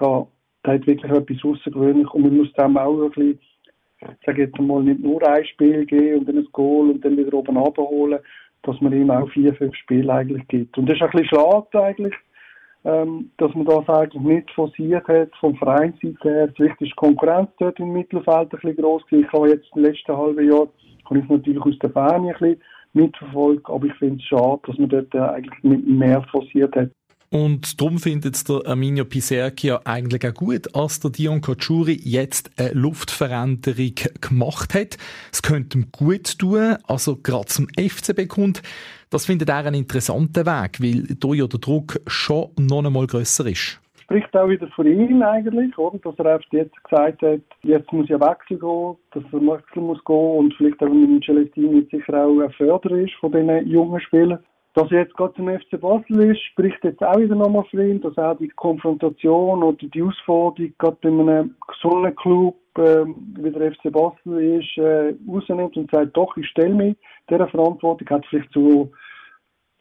der hat wirklich etwas außergewöhnlich und man muss dem auch ein bisschen, ich sage jetzt mal, nicht nur ein Spiel geben und dann ein Goal und dann wieder oben abholen, dass man ihm auch vier, fünf Spiele eigentlich gibt. Und das ist ein bisschen schade eigentlich, ähm, dass man das eigentlich nicht forciert hat vom Vereinsseite her. Vielleicht ist die Konkurrenz dort im Mittelfeld ein bisschen gross. Ich habe jetzt im letzten halben Jahr habe ich natürlich aus der Ferne ein bisschen mitverfolgt, aber ich finde es schade, dass man dort eigentlich mehr forciert hat. Und darum findet der Arminio Piserchia eigentlich auch gut, dass der Dion Kachuri jetzt eine Luftveränderung gemacht hat. Es könnte ihm gut tun, also gerade zum FCB kommt. Das findet er einen interessanten Weg, weil hier ja der Druck schon noch einmal grösser ist spricht auch wieder für ihn eigentlich, oder? Dass er einfach jetzt gesagt hat, jetzt muss ja Wechsel gehen, dass er Wechsel muss gehen und vielleicht auch mit Celestini sicher auch ein Förderer ist von diesen jungen Spielern. Dass er jetzt gerade zum FC Basel ist, spricht jetzt auch wieder nochmal für ihn, dass er die Konfrontation oder die Herausforderung gerade bei einem gesunden Club, äh, wie der FC Basel ist, äh, rausnimmt und sagt, doch, ich stelle mich dieser Verantwortung, hat vielleicht zu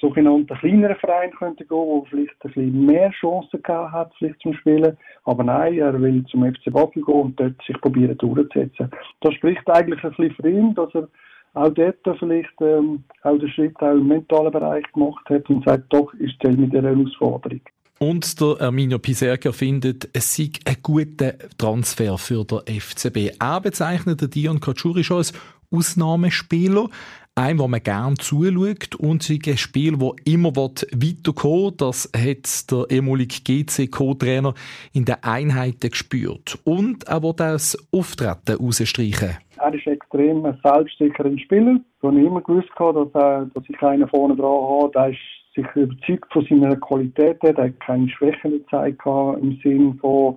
sogenannten kleineren Verein könnte gehen, wo vielleicht ein bisschen mehr Chancen gehabt hat, vielleicht zum Spielen. Aber nein, er will zum FC Basel gehen und dort sich probieren durchzusetzen. Das spricht eigentlich ein bisschen für ihn, dass er auch dort vielleicht ähm, auch den Schritt auch im mentalen Bereich gemacht hat und sagt, doch, ich stelle mir diese Herausforderung. Und der Arminio Piserga findet, es sei ein guter Transfer für den FCB. Er bezeichnet den Dion Kachuri schon als Ausnahmespieler. Einem, wo man gerne zuschaut und ein Spiel, wo immer will. Das hat der ehemalige GC-Co-Trainer in den Einheiten gespürt. Und er will das Auftreten rausstreichen. Er ist extrem ein selbstsicherer Spieler. Ich habe immer gewusst, dass, er, dass ich einen vorne dran habe. Der ist sich überzeugt von seiner Qualität. Er hat keine Schwächen gezeigt im Sinne von,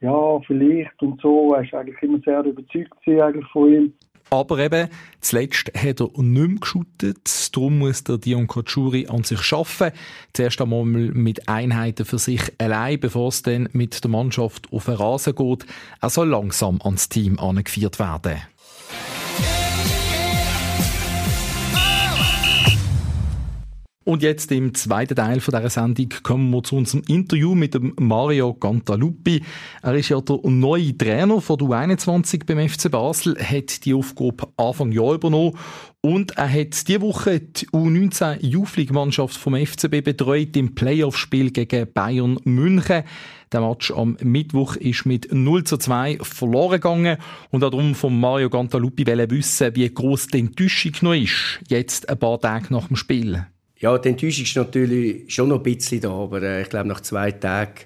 ja, vielleicht und so. Er ist eigentlich immer sehr überzeugt eigentlich von ihm. Aber eben, zuletzt hat er nicht mehr geschootet. Darum muss der Dion Kotschuri an sich arbeiten. Zuerst einmal mit Einheiten für sich allein, bevor es dann mit der Mannschaft auf den Rasen geht. Er soll langsam ans Team angeführt werden. Und jetzt im zweiten Teil von dieser Sendung kommen wir zu unserem Interview mit dem Mario Cantaluppi. Er ist ja der neue Trainer von der U21 beim FC Basel, hat die Aufgabe Anfang Jahr übernommen und er hat diese Woche die U19 Youth League Mannschaft vom FCB betreut im Playoff-Spiel gegen Bayern München. Der Match am Mittwoch ist mit 0 zu 2 verloren gegangen und darum von Mario Cantaluppi wissen, wie groß die Enttäuschung noch ist, jetzt ein paar Tage nach dem Spiel. Ja, die Enttäuschung ist natürlich schon noch ein bisschen da, aber äh, ich glaube, nach zwei Tagen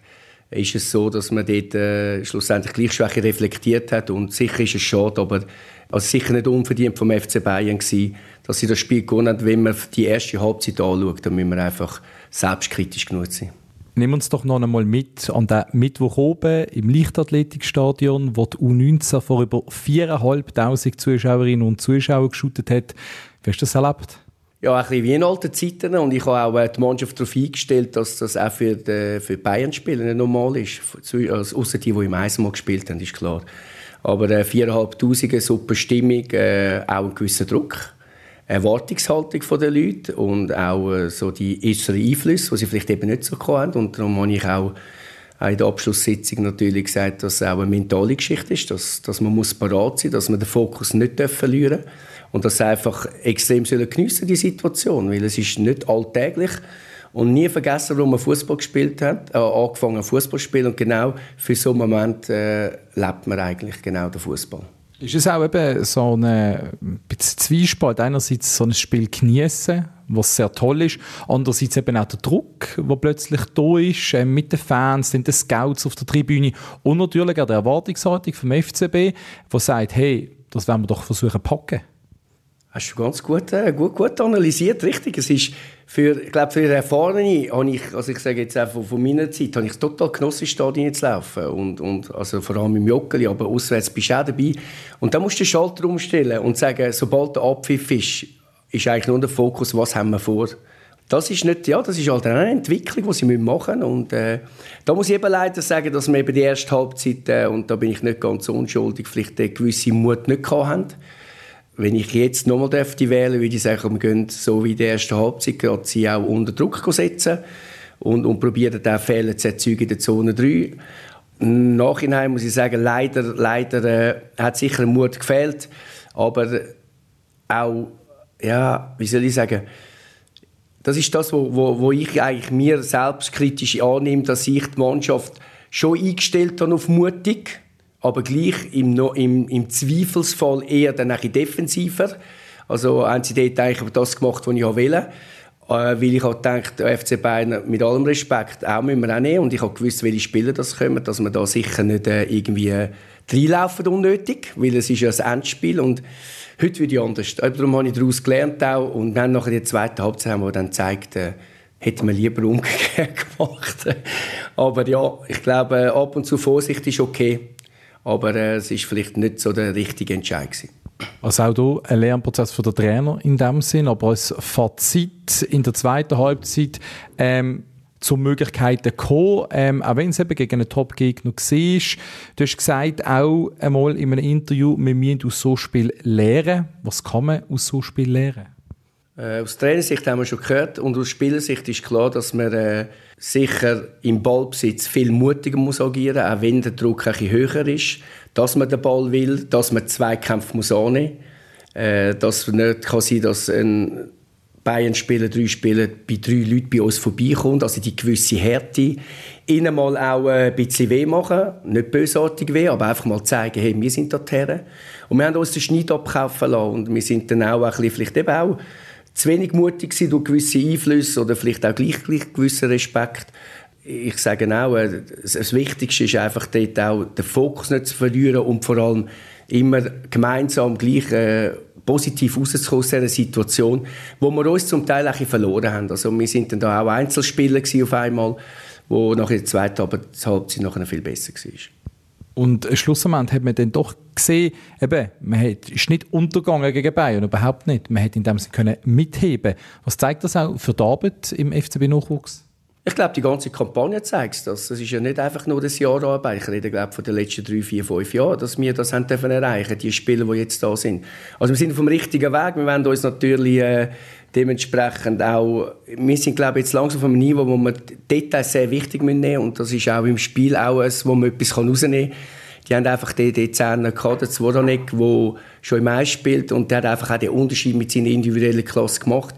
ist es so, dass man dort äh, schlussendlich gleich Schwäche reflektiert hat und sicher ist es schade, aber also sicher nicht unverdient vom FC Bayern gewesen, dass sie das Spiel gewonnen haben. Wenn man die erste Halbzeit anschaut, dann müssen wir einfach selbstkritisch genug sein. Nehmen wir uns doch noch einmal mit an den Mittwoch oben im Leichtathletikstadion, wo die U19 vor über 4'500 Zuschauerinnen und Zuschauer geschootet hat. Wie hast du das erlebt? Ja, ein bisschen wie in alten Zeiten. Und ich habe auch äh, die Mannschaft darauf eingestellt, dass das auch für die, für die Bayern-Spieler normal ist. Also, außer die, die im Eismal gespielt haben, ist klar. Aber äh, 4'500, super Stimmung, äh, auch ein gewisser Druck. Erwartungshaltung der Leute und auch äh, so die äußeren Einflüsse, die sie vielleicht eben nicht so haben. Und darum habe ich auch in der Abschlusssitzung natürlich gesagt, dass es auch eine mentale Geschichte ist, dass, dass man muss parat sein, dass man den Fokus nicht verlieren darf und dass sie einfach extrem sollen geniessen die Situation, weil es ist nicht alltäglich. Und nie vergessen, warum man Fußball gespielt hat, äh, angefangen Fußball zu spielen. Und genau für so einen Moment äh, lebt man eigentlich genau den Fußball. Ist es auch eben so ein Zwiespalt, einerseits so ein Spiel genießen, was sehr toll ist, andererseits eben auch der Druck, der plötzlich da ist, äh, mit den Fans, den Scouts auf der Tribüne. Und natürlich auch der Erwartungshaltung vom FCB, der sagt, hey, das werden wir doch versuchen packen. Hast du ganz gut, äh, gut, gut analysiert, richtig. Es ist für, ich glaube, für Erfahrene, habe ich, also ich sage jetzt einfach von meiner Zeit, habe ich total genossen, Stadion zu laufen. Und, und, also vor allem im Joggeli, aber auswärts bist du auch dabei. Und da musst du den Schalter umstellen und sagen, sobald der Abpfiff ist, ist eigentlich nur der Fokus, was haben wir vor. Das ist nicht, ja, das ist halt eine Entwicklung, die sie machen müssen. Und äh, da muss ich eben leider sagen, dass wir eben die erste Halbzeit, äh, und da bin ich nicht ganz unschuldig, vielleicht einen gewissen Mut nicht gehabt haben wenn ich jetzt nochmal dürfte wählen, würde ich sagen, wir gehen so wie die erste Halbzeit gerade sie auch unter Druck setzen und, und probieren den Fehler zu erzeugen in der Zone 3. Im Nachhinein muss ich sagen, leider, leider äh, hat sicher Mut gefehlt, aber auch, ja, wie soll ich sagen, das ist das, wo, wo, wo ich eigentlich mir selbstkritisch annehme, dass ich die Mannschaft schon eingestellt habe auf mutig aber gleich im, im, im Zweifelsfall eher dann defensiver. Also haben sie dort eigentlich das gemacht, was ich wollte. Äh, weil ich halt gedacht, der FC Bayern mit allem Respekt auch müssen wir auch nehmen. Und ich habe gewusst, welche Spieler das kommen, dass wir da sicher nicht äh, irgendwie äh, reinlaufen unnötig, weil es ist ja ein Endspiel und heute würde ich anders. Darum habe ich daraus gelernt auch und dann nachher die zweite Halbzeit wir dann gezeigt, äh, hätte man lieber umgekehrt [laughs] gemacht. Aber ja, ich glaube, ab und zu Vorsicht ist okay aber äh, es ist vielleicht nicht so der richtige Entscheid gewesen. Also auch hier ein Lernprozess für den Trainer in dem Sinn, aber als Fazit in der zweiten Halbzeit ähm, zu Möglichkeiten gekommen, ähm, auch wenn es eben gegen einen Top-Gegner war. Du hast gesagt, auch einmal in einem Interview, wir müssen aus so Spiel lernen. Was kann man aus so Spiel lernen? Äh, aus Trainersicht haben wir schon gehört und aus Spielersicht ist klar, dass man äh, sicher im Ballbesitz viel mutiger muss agieren, auch wenn der Druck ein bisschen höher ist, dass man den Ball will, dass man Zweikämpfe muss annehmen, äh, dass nicht kann sein, dass ein Bayern spielen, drei Spiele bei drei Leuten bei uns vorbeikommt, also die gewisse Härte, ihnen mal auch ein bisschen weh machen, nicht bösartig weh, aber einfach mal zeigen, hey, wir sind da Herren. Und wir haben uns den Schneid abkaufen lassen und wir sind dann auch ein bisschen, vielleicht eben auch zu wenig mutig gewesen durch gewisse Einflüsse oder vielleicht auch gleich, gleich gewissen Respekt. Ich sage auch, äh, das Wichtigste ist einfach dort auch den Fokus nicht zu verlieren und vor allem immer gemeinsam gleich äh, positiv rauszukommen aus dieser Situation, wo wir uns zum Teil auch verloren haben. Also wir sind dann da auch Einzelspieler auf einmal, wo nach der zweiten Halbzeit nachher viel besser war. Und schlussendlich hat man dann doch gesehen, eben, man hat, ist nicht untergegangen gegen Bayern, überhaupt nicht. Man hat in dem Sinne mitheben Was zeigt das auch für die Arbeit im FCB-Nachwuchs? Ich glaube, die ganze Kampagne zeigt das. Es ist ja nicht einfach nur das Jahr Arbeit. Ich rede, glaube von den letzten drei, vier, fünf Jahren, dass wir das haben dürfen erreichen, die Spieler, die jetzt da sind. Also wir sind auf dem richtigen Weg. Wir wollen uns natürlich äh, dementsprechend auch, wir sind, glaube ich, jetzt langsam auf einem Niveau, wo wir Details sehr wichtig nehmen müssen. Und das ist auch im Spiel auch etwas, wo man etwas rausnehmen kann. Die haben einfach die, die Zehner gehabt, der Zworanek, der schon im Eis spielt und der hat einfach auch den Unterschied mit seiner individuellen Klasse gemacht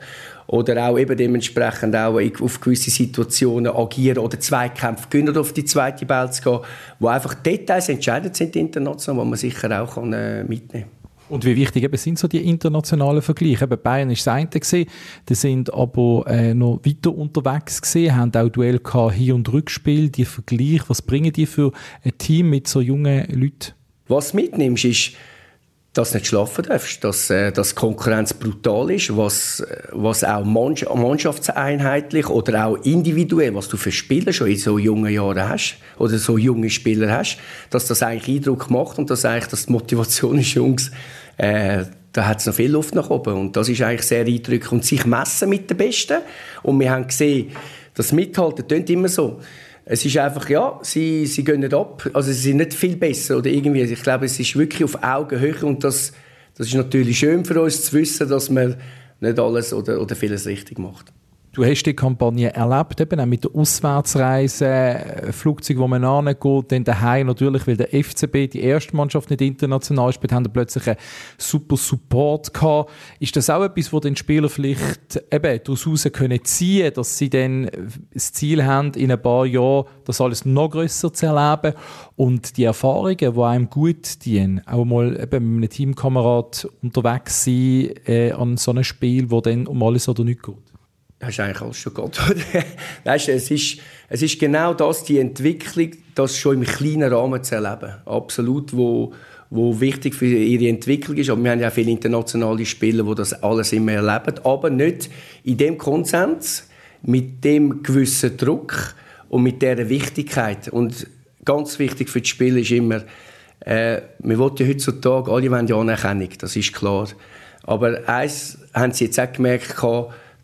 oder auch eben dementsprechend auch auf gewisse Situationen agieren oder Zweikämpfe gewinnen auf die zweite Ball zu gehen, wo einfach Details entscheidend sind international, die man sicher auch kann, äh, mitnehmen kann. Und wie wichtig eben sind so die internationalen Vergleiche? Eben Bayern ist das eine die sind aber äh, noch weiter unterwegs gewesen, haben auch Duell gehabt, Hin- und Rückspiel, die Vergleiche, was bringen die für ein Team mit so jungen Leuten? Was mitnimmst, ist, dass du nicht schlafen darfst, dass, äh, dass Konkurrenz brutal ist, was, was auch mannschaftseinheitlich oder auch individuell, was du für Spieler schon in so jungen Jahren hast oder so junge Spieler hast, dass das eigentlich Eindruck macht und dass eigentlich dass die Motivation ist, Jungs, äh, da hat es noch viel Luft nach oben. Und das ist eigentlich sehr eindrücklich. Und sich messen mit den Besten. Und wir haben gesehen, das Mithalten klingt immer so, es ist einfach, ja, sie, sie gehen nicht ab. Also sie sind nicht viel besser oder irgendwie. Ich glaube, es ist wirklich auf Augenhöhe und das, das ist natürlich schön für uns zu wissen, dass man nicht alles oder, oder vieles richtig macht. Du hast die Kampagne erlebt, eben auch mit der Auswärtsreise, Flugzeug, wo man angeht, dann daheim natürlich, weil der FCB, die erste Mannschaft nicht international spielt, haben plötzlich einen super Support gehabt. Ist das auch etwas, wo den Spieler vielleicht eben daraus können ziehen, dass sie dann das Ziel haben, in ein paar Jahren das alles noch grösser zu erleben und die Erfahrungen, die einem gut dienen, auch mal eben mit einem Teamkamerad unterwegs sein äh, an so einem Spiel, wo dann um alles oder nichts geht? Hast du eigentlich alles schon geantwortet. [laughs] weißt, es ist, es ist genau das, die Entwicklung, das schon im kleinen Rahmen zu erleben. Absolut, wo, wo wichtig für ihre Entwicklung ist. Aber wir haben ja viele internationale Spieler, die das alles immer erleben, aber nicht in dem Konsens, mit dem gewissen Druck und mit dieser Wichtigkeit. Und ganz wichtig für die Spieler ist immer, äh, wir wollen ja heutzutage, alle wollen ja Anerkennung, das ist klar. Aber eins haben sie jetzt auch gemerkt,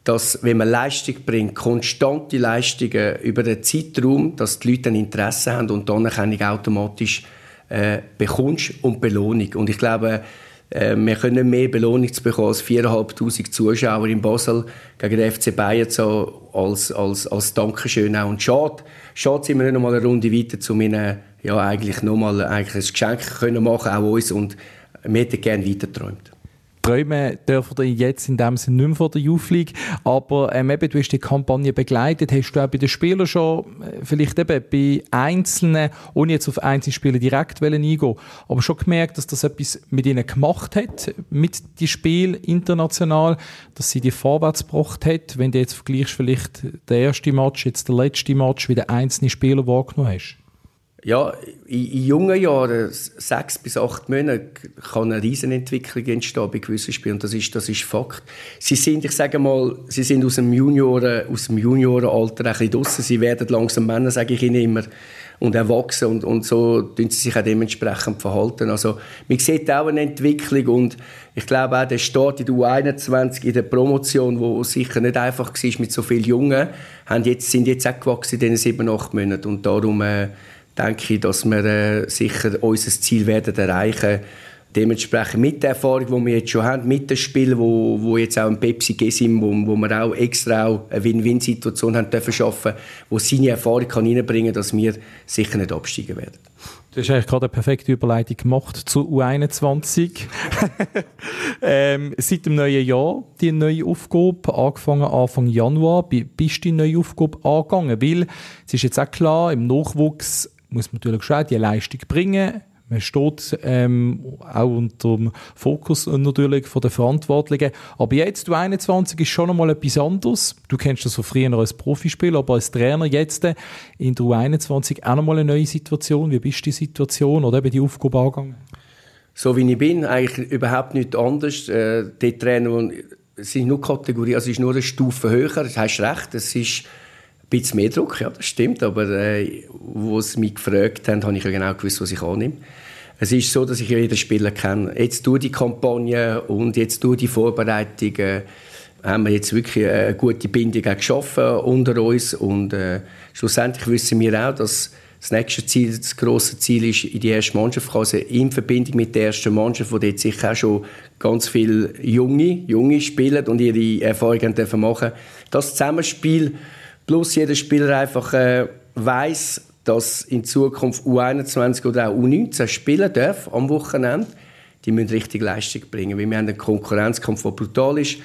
dass, wenn man Leistung bringt, konstante Leistungen über den Zeitraum, dass die Leute ein Interesse haben und dann kann ich automatisch äh, bekommst und Belohnung. Und ich glaube, äh, wir können mehr Belohnung bekommen als 4'500 Zuschauer in Basel gegen den FC Bayern so als, als, als Dankeschön auch. Und schade, schade sind wir nicht noch mal eine Runde weiter, zu ihnen ja, eigentlich noch mal eigentlich ein Geschenk können machen, auch uns. Und wir hätten gerne weiter geträumt. Träumen dürfen ihr jetzt in dem Sinne nicht mehr von der Youth League. Aber ähm, eben, du hast die Kampagne begleitet. Hast du auch bei den Spielern schon, äh, vielleicht eben bei Einzelnen, ohne jetzt auf Einzelspieler direkt eingehen aber schon gemerkt, dass das etwas mit ihnen gemacht hat, mit dem Spiel international, dass sie die vorwärts gebracht hat, wenn du jetzt vergleichst, vielleicht der erste Match, jetzt der letzte Match, wie der einzelne Spieler wahrgenommen hast? Ja, in, in, jungen Jahren, sechs bis acht Monate, kann eine Riesenentwicklung entstehen bei gewissen Spielen. Und das ist, das ist Fakt. Sie sind, ich sage mal, sie sind aus dem Junioren, aus dem Juniorenalter ein bisschen draussen. Sie werden langsam Männer, sage ich ihnen immer, und erwachsen. Und, und so tun sie sich auch dementsprechend verhalten. Also, man sieht auch eine Entwicklung. Und ich glaube auch, der Start in der U21, in der Promotion, wo sicher nicht einfach war mit so vielen Jungen, haben jetzt, sind jetzt auch gewachsen in diesen sieben, acht Monaten. Und darum, äh, denke ich, dass wir äh, sicher unser Ziel werden erreichen Dementsprechend mit der Erfahrung, die wir jetzt schon haben, mit dem Spiel, wo, wo jetzt auch ein Pepsi Gesim, wo, wo wir auch extra auch eine Win-Win-Situation haben dürfen schaffen, wo seine Erfahrung kann reinbringen, dass wir sicher nicht absteigen werden. Du hast eigentlich gerade eine perfekte Überleitung gemacht zu U21. [laughs] ähm, seit dem neuen Jahr die neue Aufgabe, angefangen Anfang Januar, bist du die neue Aufgabe angegangen? Weil es ist jetzt auch klar, im Nachwuchs muss man natürlich schon die Leistung bringen. Man steht ähm, auch unter dem Fokus natürlich von den Verantwortlichen. Aber jetzt, du 21, ist schon einmal etwas anderes. Du kennst das von früher als Profispieler, aber als Trainer jetzt in der U21 auch nochmal eine neue Situation. Wie bist du die Situation oder eben die Aufgabe angegangen? So wie ich bin, eigentlich überhaupt nicht anders. Äh, die Trainer sind nur Kategorie, also es ist nur eine Stufe höher. Das hast recht, es ist bisschen mehr Druck, ja, das stimmt. Aber äh, wo sie mich gefragt haben, habe ich ja genau gewusst, was ich annehme. Es ist so, dass ich jeden Spieler kenne. Jetzt durch die Kampagne und jetzt durch die Vorbereitungen haben wir jetzt wirklich eine gute Bindung geschaffen unter uns und äh, schlussendlich wissen wir auch, dass das nächste Ziel, das große Ziel ist, in die erste Mannschaft also in Verbindung mit der ersten Mannschaft, wo dort sicher auch schon ganz viele Junge, Junge spielen und ihre Erfahrungen dürfen machen. Das Zusammenspiel plus jeder Spieler einfach äh, weiß, dass in Zukunft U21 oder auch U19 spielen dürfen am Wochenende, die müssen richtig Leistung bringen, weil wir haben einen Konkurrenzkampf, der brutal ist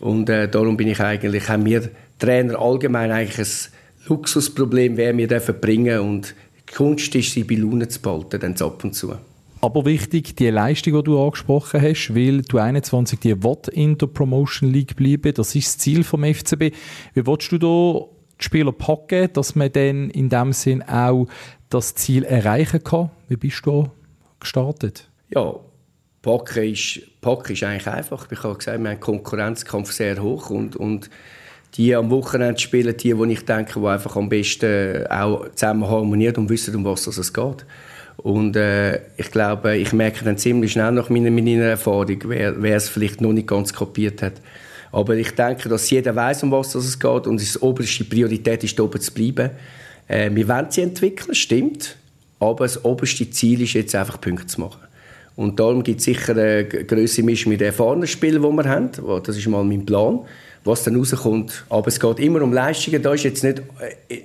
und äh, darum bin ich eigentlich, haben wir Trainer allgemein eigentlich ein Luxusproblem, wer wir dürfen bringen und die Kunst ist, sie bei Laune zu behalten, dann ab und zu. Aber wichtig, die Leistung, die du angesprochen hast, weil du 21 die will in der Promotion League bleiben, das ist das Ziel vom FCB. Wie willst du da die Spieler packen, dass man dann in dem Sinn auch das Ziel erreichen kann? Wie bist du gestartet? Ja, packen ist, packen ist eigentlich einfach. Ich habe gesagt, wir einen Konkurrenzkampf sehr hoch und, und die am Wochenende spielen, die, die ich denke, die einfach am besten auch zusammen harmonieren und wissen, um was es geht. Und äh, ich glaube, ich merke dann ziemlich schnell nach meiner, meiner Erfahrung, wer, wer es vielleicht noch nicht ganz kapiert hat. Aber ich denke, dass jeder weiß, um was es geht und die oberste Priorität ist, oben zu bleiben. Äh, wir wollen sie entwickeln, stimmt. Aber das oberste Ziel ist jetzt einfach Punkte zu machen. Und darum gibt es sicher eine größere Mischung mit den erfahrenen Spielen, die wir haben. Das ist mal mein Plan, was dann rauskommt. Aber es geht immer um Leistungen. Da ist jetzt nicht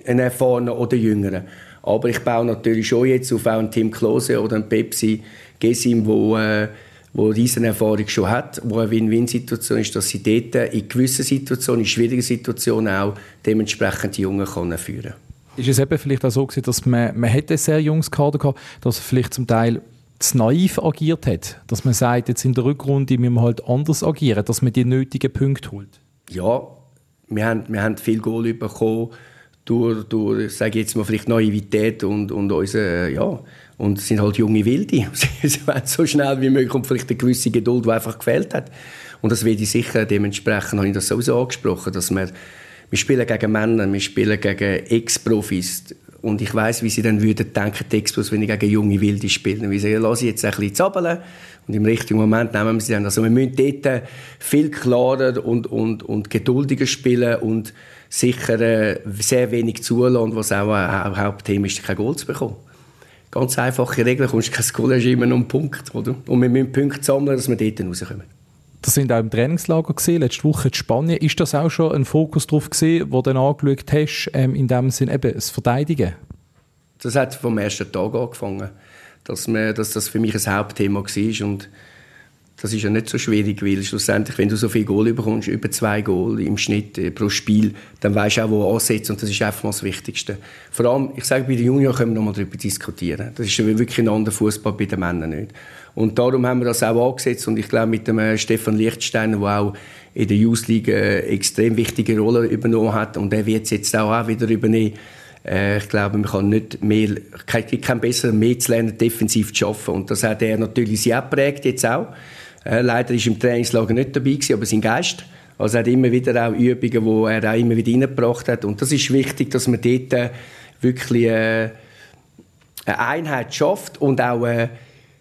ein erfahrener oder jüngerer. Aber ich baue natürlich schon jetzt auf auch einen Tim Klose oder einen Pepsi Gesim, äh, wo diese Erfahrung schon hat, wo eine Win-Win-Situation ist, dass sie dort in gewissen Situationen, in schwierigen Situationen auch dementsprechend die Jungen können führen Ist es eben vielleicht auch so gewesen, dass man, man hätte ein sehr junges Kader gehabt, dass vielleicht zum Teil zu naiv agiert hat, dass man sagt, jetzt in der Rückrunde müssen wir halt anders agieren, dass man die nötigen Punkte holt? Ja, wir haben, wir haben viel Goal bekommen durch, durch sage jetzt mal, vielleicht Naivität und, und unsere, ja, und es sind halt junge Wilde. [laughs] Sie wollen so schnell wie möglich und vielleicht eine gewisse Geduld, die einfach gefehlt hat. Und das werde ich sicher, dementsprechend habe ich das sowieso angesprochen, dass wir, wir spielen gegen Männer, wir spielen gegen Ex-Profis. Und ich weiß, wie sie dann würden denken, die Ex-Profis, wenn ich gegen junge Wilde spiele. Wie sie, lasse ich jetzt ein bisschen zappeln und im richtigen Moment nehmen wir sie dann. Also wir müssen dort viel klarer und, und, und geduldiger spielen und sicher äh, sehr wenig zulassen, was auch ein Hauptthema ist, kein Goal zu bekommen ganz einfache Regel, du kommst kein hast immer noch einen Punkt. Oder? Und wir müssen Punkte sammeln, dass wir dort rauskommen. Das sind auch im Trainingslager gesehen, letzte Woche in Spanien. Ist das auch schon ein Fokus darauf gesehen, wo du dann angeschaut hast, ähm, in dem Sinn eben das Verteidigen? Das hat vom ersten Tag angefangen, dass, wir, dass das für mich ein Hauptthema war und das ist ja nicht so schwierig, weil schlussendlich, wenn du so viel Goal bekommst, über zwei Goal im Schnitt äh, pro Spiel, dann weißt du auch, wo ansetzen und das ist einfach mal das Wichtigste. Vor allem, ich sage, bei den Junior können wir noch mal darüber diskutieren. Das ist wirklich ein anderer Fußball bei den Männern nicht. Und darum haben wir das auch angesetzt und ich glaube mit dem äh, Stefan Lichtsteiner, der auch in der Youth League eine äh, extrem wichtige Rolle übernommen hat und der wird es jetzt auch, wieder übernehmen. ich glaube, man kann nicht mehr, kein, kein besser mehr zu lernen, defensiv zu arbeiten. Und das hat er natürlich sehr prägt jetzt auch. Äh, leider ist im Trainingslager nicht dabei gewesen, aber sein Geist. Also er hat immer wieder auch Übungen, wo er auch immer wieder reingebracht hat. Und das ist wichtig, dass man dort äh, wirklich äh, eine Einheit schafft und auch äh,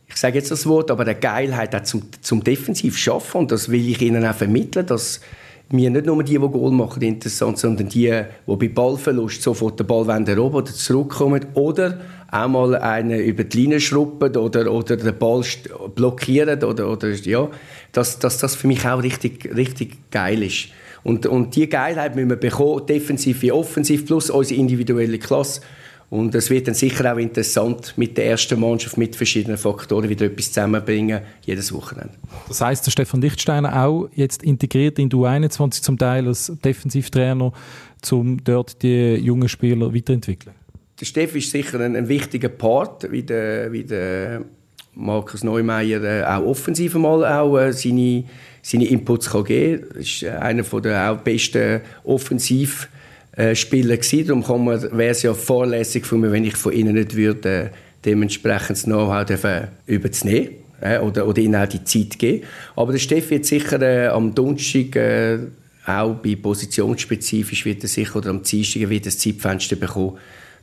ich sage jetzt das Wort, aber eine Geilheit auch zum, zum Defensiv schaffen. Und das will ich Ihnen auch vermitteln, dass mir nicht nur die, die Goal machen, interessant, sondern die, die bei Ballverlust sofort den Ball erobern oder zurückkommen oder auch mal einen über die Linie schruppen oder, oder den Ball blockieren oder, oder ja, dass, dass das für mich auch richtig, richtig geil ist. Und, und die Geilheit müssen wir bekommen, defensiv wie offensiv, plus unsere individuelle Klasse. Und es wird dann sicher auch interessant mit der ersten Mannschaft, mit verschiedenen Faktoren wieder etwas zusammenbringen, jedes Wochenende. Das heißt, der Stefan Lichtsteiner auch jetzt integriert in die U21 zum Teil als Defensivtrainer, um dort die jungen Spieler weiterentwickeln? Der Steff ist sicher ein, ein wichtiger Part, wie der, wie der Markus Neumeier äh, auch offensiv mal auch äh, seine, seine Inputs kann geben kann. Er ist einer der auch besten Offensiv- äh, Spieler gewesen. Darum wäre es ja vorlässig für mich, wenn ich von ihnen nicht würde, äh, dementsprechend das Know-how überzunehmen äh, oder, oder ihnen auch die Zeit geben. Aber der Steffi wird sicher äh, am Donnerstag äh, auch bei positionsspezifisch wird er sicher oder am Dienstag wieder das Zeitfenster bekommen,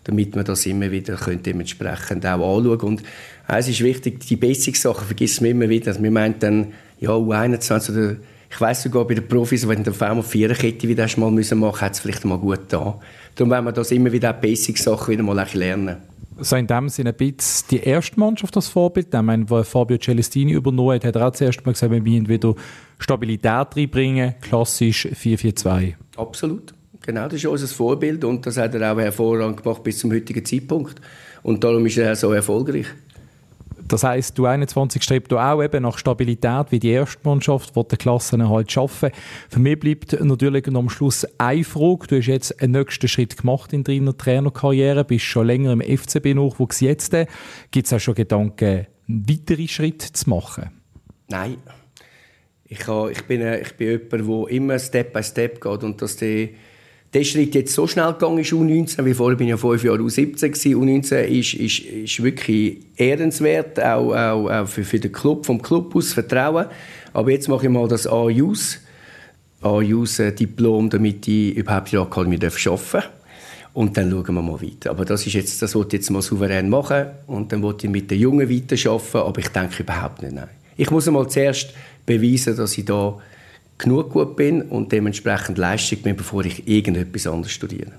damit man das immer wieder dementsprechend auch anschauen Und es ist wichtig, die Basic-Sachen vergisst man immer wieder. Also wir meinen dann, ja, U21 oder ich weiss sogar bei den Profis, wenn du auf einmal Viererkette wieder mal müssen machen, hat es vielleicht mal gut da. Darum wollen wir das immer wieder Basic-Sachen wieder mal lernen. So in dem Sinne ein bisschen die erste Mannschaft das Vorbild. Ich meine, als Fabio Celestini übernommen hat, hat er auch zuerst mal gesagt, wir müssen wieder Stabilität reinbringen, klassisch 4-4-2. Absolut. Genau, das ist unser Vorbild und das hat er auch hervorragend gemacht bis zum heutigen Zeitpunkt. Und darum ist er so erfolgreich. Das heisst, du 21 strebt du auch eben nach Stabilität wie die erste Mannschaft, die die Klassen halt schaffen. Für mich bleibt natürlich am Schluss eine Frage. Du hast jetzt einen nächsten Schritt gemacht in deiner Trainerkarriere, bist schon länger im FCB-Nachwuchs jetzt. Gibt es auch schon Gedanken, weitere Schritte zu machen? Nein. Ich, habe, ich, bin, ich bin jemand, der immer Step by Step geht und dass die der Schritt jetzt so schnell gegangen ist, U19, wie vorher bin ich ja fünf Jahre U17 gewesen. U19 ist, ist, ist wirklich ehrenswert, auch, auch, auch für, für den Club, vom Club aus Vertrauen. Aber jetzt mache ich mal das A-Jus, A-Jus-Diplom, damit ich überhaupt die Akademie arbeiten darf. Und dann schauen wir mal weiter. Aber das ist jetzt, das wollte ich jetzt mal souverän machen. Und dann wollte ich mit den Jungen weiterarbeiten, aber ich denke überhaupt nicht, nein. Ich muss einmal zuerst beweisen, dass ich da genug gut bin und dementsprechend Leistung bin, bevor ich irgendetwas anderes studiere.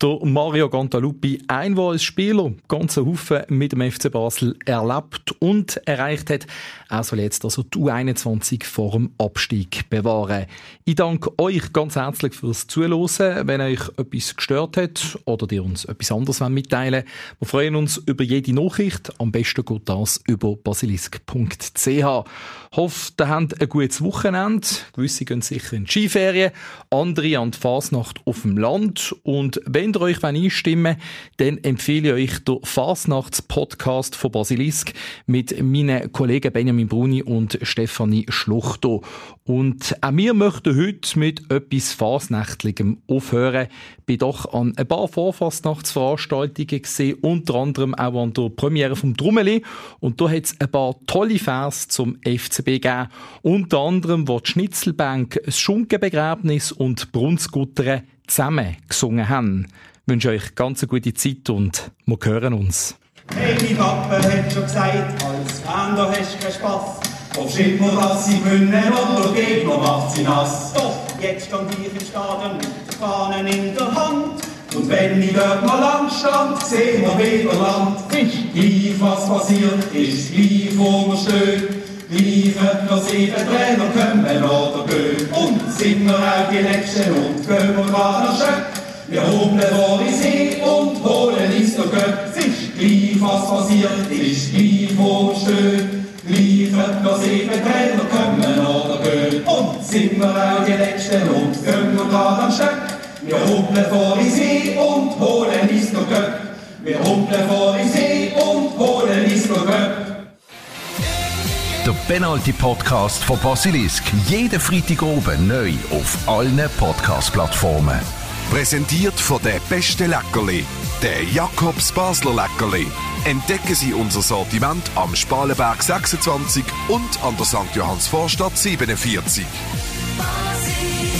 Der Mario Gantalupi, Einwahlspieler, ganze Haufen mit dem FC Basel erlebt und erreicht hat. Er soll jetzt also die U21 vor dem Abstieg bewahren. Ich danke euch ganz herzlich fürs Zuhören. Wenn euch etwas gestört hat oder ihr uns etwas anderes mitteilen wollt, wir freuen uns über jede Nachricht. Am besten geht das über basilisk.ch. Hoffe, ihr habt ein gutes Wochenende. Gewisse gehen sicher in die Skiferien, andere an die Fasnacht auf dem Land. Und wenn ihr euch einstimmen dann empfehle ich euch den Fasnachts-Podcast von Basilisk mit meinen Kollegen Benjamin Bruni und Stefanie Schluchto. Und auch wir möchten heute mit etwas Fasnächtlichem aufhören. Bin doch an ein paar Vorfasnachtsveranstaltungen gesehen, unter anderem auch an der Premiere vom Drummeli. Und da hat es ein paar tolle Vers zum FCB gegeben. Unter anderem, wo die Schnitzelbank das Schunkenbegräbnis und Brunsgutter zusammen gesungen haben. Ich wünsche euch ganz eine gute Zeit und wir hören uns. Hey, die Pappe hat schon gesagt, als Fan da hast du keinen Spass. Ob Schimmer, was sie gewinnen oder Gegner macht sie nass. Doch jetzt stand ich im Stadion mit den Fahnen in der Hand. Und wenn ich dort mal lang stand, sehen wir wieder Land. Ist gleich was passiert, ist gleich wo wir stehen. Gleich noch sieben Trainer kommen oder gehen. Und sind wir auch die Letzten und gehen wir gerade Schöck. Wir holen vor die See und holen ins der Göpp. Ist gleich was passiert, ist gleich wo wir stehen. Gleich noch sieben Trainer kommen oder gehen. Und sind wir auch die Letzten und gehen wir gerade am Stöck. Wir humpeln vor die See und holen ins der Göpp. Wir humpeln vor die See und holen ins der Göpp. Der Penalty Podcast von Basilisk. Jeden Freitag oben neu auf allen Podcast-Plattformen. Präsentiert von der beste Leckerli, der Jakobs Basler Leckerli. Entdecken Sie unser Sortiment am Spalenberg 26 und an der St. Johanns Vorstadt 47. Basilisk.